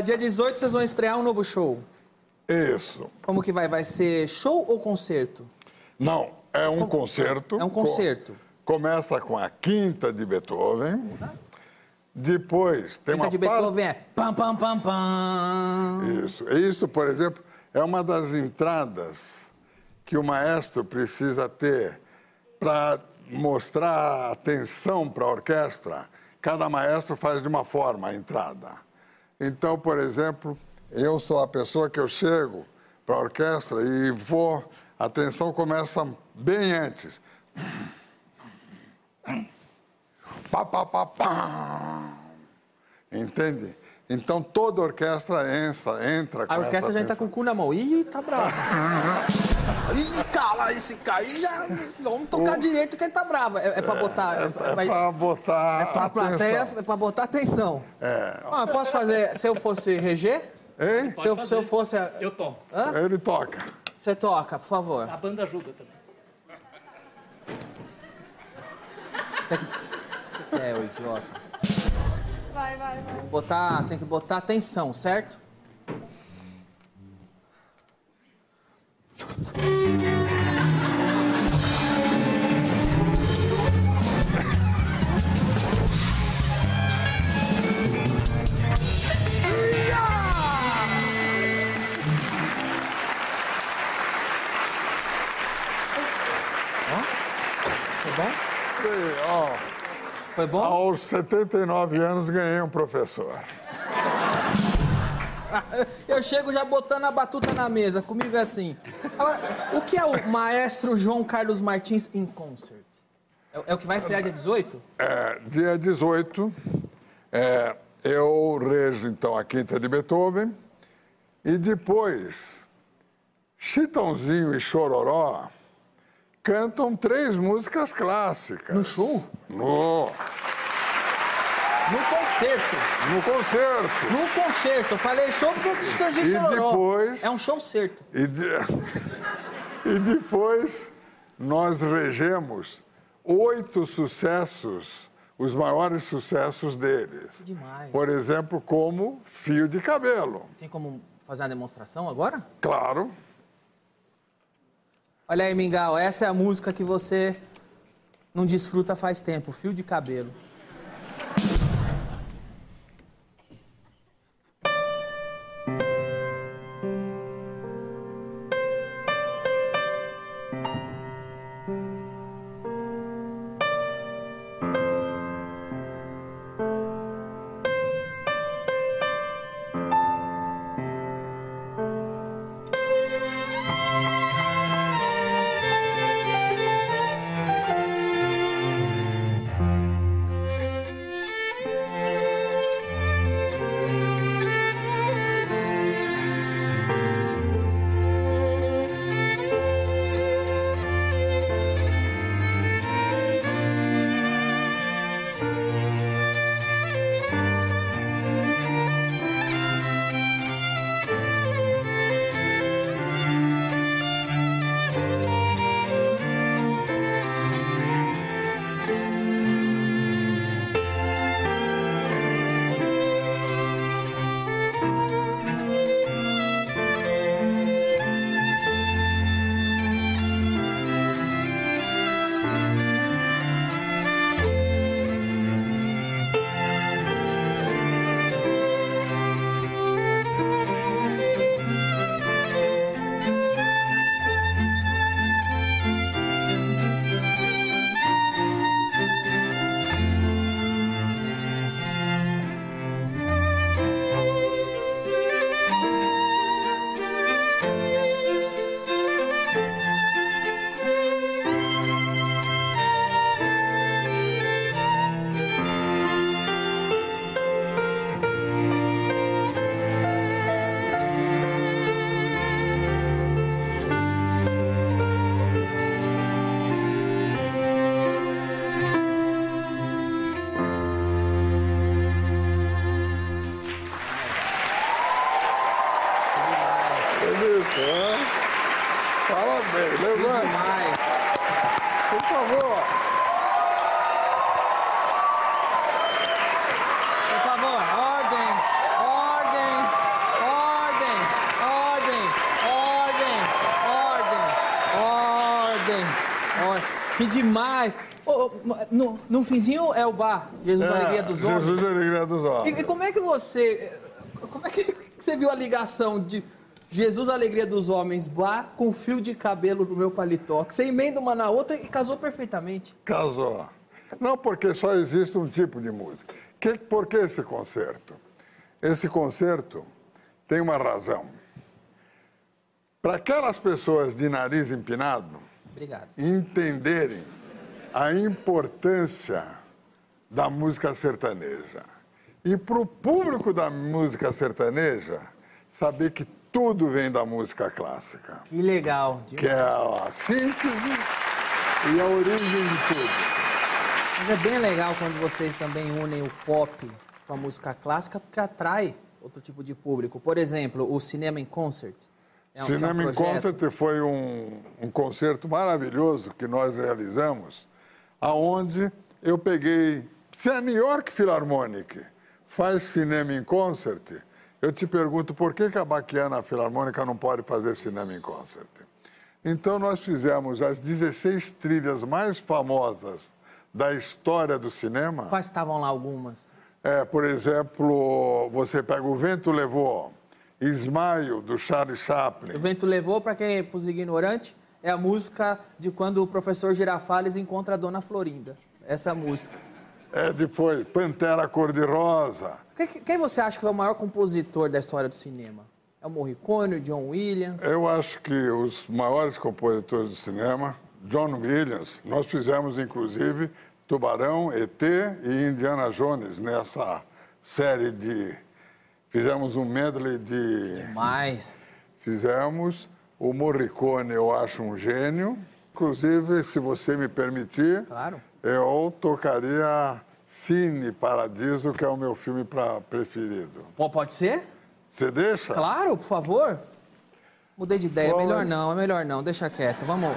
Dia 18 vocês vão estrear um novo show. Isso. Como que vai? Vai ser show ou concerto? Não, é um concerto. É um concerto. Co- começa com a quinta de Beethoven. Depois tem Quinta uma de parte- Beethoven é pam, pam, pam, pam. Isso. Isso, por exemplo, é uma das entradas que o maestro precisa ter para mostrar atenção para a orquestra. Cada maestro faz de uma forma a entrada. Então, por exemplo, eu sou a pessoa que eu chego para a orquestra e vou. A atenção começa bem antes. Pá, pá, pá, pá. Entende? Então toda orquestra entra, entra com A orquestra já tá com o cu na mão. Ih, tá bravo. [laughs] Ih, cala esse cara. Ih, já... Vamos tocar direito que ele tá bravo. É, é pra botar... É, É vai- pra botar é pra plateia, é pra botar atenção. É. Ah, eu posso fazer... Se eu fosse reger? Hein? Se eu, se eu fosse... a- Eu tomo. Hã? Ele toca. Você toca, por favor. A banda ajuda também. É, o idiota. Vai, vai, vai. Botar, tem que botar atenção, certo? Foi bom? Aos 79 anos ganhei um professor. [laughs] Eu chego já botando a batuta na mesa, comigo é assim. Agora, o que é o maestro João Carlos Martins in concert? É, é o que vai estrear dia 18? É, dia 18, é, eu rejo então a quinta de Beethoven e depois Chitãozinho e Chororó cantam três músicas clássicas. No show? No, No concerto. no concerto. No concerto. Eu falei show porque de Chitãozinho e E Chororó. depois- É um show certo. E, de- [laughs] e depois nós regemos oito sucessos, os maiores sucessos deles. Demais. Por exemplo, como Fio de Cabelo. Tem como fazer uma demonstração agora? Claro. Olha aí, Mingau, essa é a música que você não desfruta faz tempo, Fio de Cabelo. É. Parabéns, Levante. Demais. Por favor. Por favor, ordem, ordem, ordem, ordem, ordem, ordem, ordem, ordem. Que demais. Oh, no, no finzinho é o bar, Jesus é, Alegria dos Homens. Jesus Alegria dos Homens. E, e como é que você... Eh, como é que você viu a ligação de Jesus Alegria dos Homens, bar, com fio de cabelo no meu paletó? Você emenda uma na outra e casou perfeitamente. Casou. Não, porque só existe um tipo de música. Que, por que esse concerto? Esse concerto tem uma razão. Para aquelas pessoas de nariz empinado Obrigado. entenderem a importância da música sertaneja. E para o público da música sertaneja, saber que tudo vem da música clássica, Que legal. que é a síntese e a origem de tudo. Mas é bem legal quando vocês também unem o pop com a música clássica, porque atrai outro tipo de público. Por exemplo, o Cinema em Concert. É um, que é um Cinema em Concert foi um, um concerto maravilhoso que nós realizamos, aonde eu peguei... Se a New York Philharmonic faz cinema em concert, eu te pergunto por que, que a Baquiana Filarmônica não pode fazer cinema em concert? Então nós fizemos as 16 trilhas mais famosas da história do cinema. Quais estavam lá algumas? É, por exemplo, você pega O Vento Levou, Ismael, do Charlie Chaplin. O Vento Levou, para quem para os ignorantes, é a música de quando o professor Girafales encontra a Dona Florinda. Essa é música. É, depois, Pantera Cor-de-Rosa. Quem, quem você acha que é o maior compositor da história do cinema? É o Morricone, o John Williams? Eu acho que os maiores compositores do cinema, John Williams, nós fizemos inclusive Tubarão, ET e Indiana Jones nessa série de. Fizemos um medley de. Demais. Fizemos. O Morricone eu acho um gênio. Inclusive, se você me permitir, Claro. Eu tocaria Cine Paradiso, que é o meu filme pra, preferido. Pô, pode ser? Você deixa? Claro, por favor. Mudei de ideia, é Qual melhor é? não, é melhor não, deixa quieto, vamos.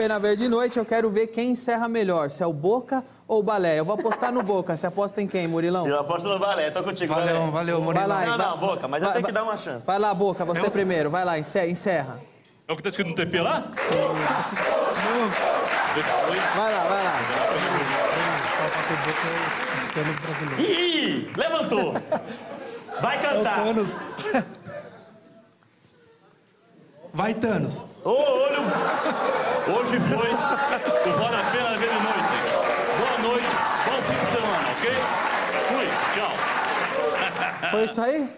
Pena Ver de Noite. Eu quero ver quem encerra melhor, se é o Boca ou o Balé. Eu vou apostar no Boca. Você aposta em quem, Murilão? Eu aposto no balé, tô contigo, Valeu, balé. valeu, Vai lá, Não, vai- não, Boca, mas eu vai- tenho que dar uma chance. Vai lá, Boca, você Eu? primeiro. Vai lá, encerra. encerra. É o que tá escrito no TP lá? [laughs] Vai lá, vai lá. Ih, levantou. Vai cantar. [laughs] Vai, Thanos. Ô, olho! Hoje foi o [laughs] Vale a Pena Ver de Noite. Boa noite, bom fim de semana, ok? Fui, tchau. [laughs] Foi isso aí?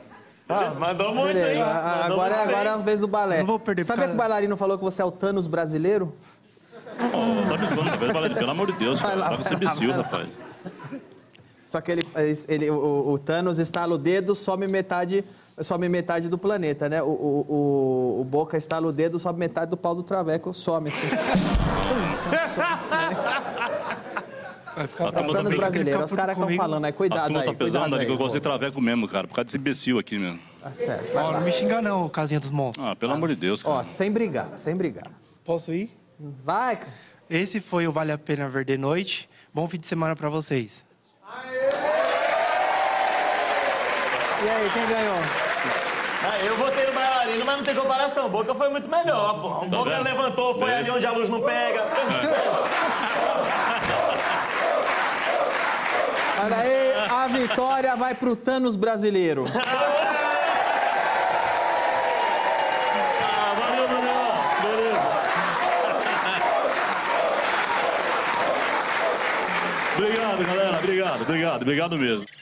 Beleza, mandou muito, Beleza. hein? a- Mandou Agora, muito, agora é a vez do balé. Não vou perder Sabia que o bailarino falou que você é o Thanos brasileiro? Oh, tá me zoando, velho, Valério, pelo amor de Deus, Vai cara. lá, ser vai lá, vai lá. rapaz. Só que ele, ele- o, o Thanos estala o dedo, some metade, some metade do planeta, né? O, o, o, o Boca estala o dedo, sobe metade do pau do Traveco, some assim. [laughs] Vai ficar A turma tá Thanos pe- brasileiro, os caras estão falando aí, A cuidado turma aí, tá pesando aí. que eu gosto de traveco mesmo, cara. Por causa desse imbecil aqui mesmo. Tá certo, Ó, não me xinga não, casinha dos monstros. Ah, pelo amor de Deus, cara. Ó, sem brigar, sem brigar. Posso ir? Vai, cara. Esse foi o Vale a Pena Ver de Noite. Bom fim de semana pra vocês. E aí, quem ganhou? Ah, eu votei no bailarino, mas não tem comparação. Boca foi muito melhor, pô. Tá Boca levantou, foi ali onde a luz não pega. [laughs] Olha aí, a vitória vai pro Thanos brasileiro. [laughs] Ah, [laughs] obrigado, galera. Obrigado, obrigado, obrigado mesmo.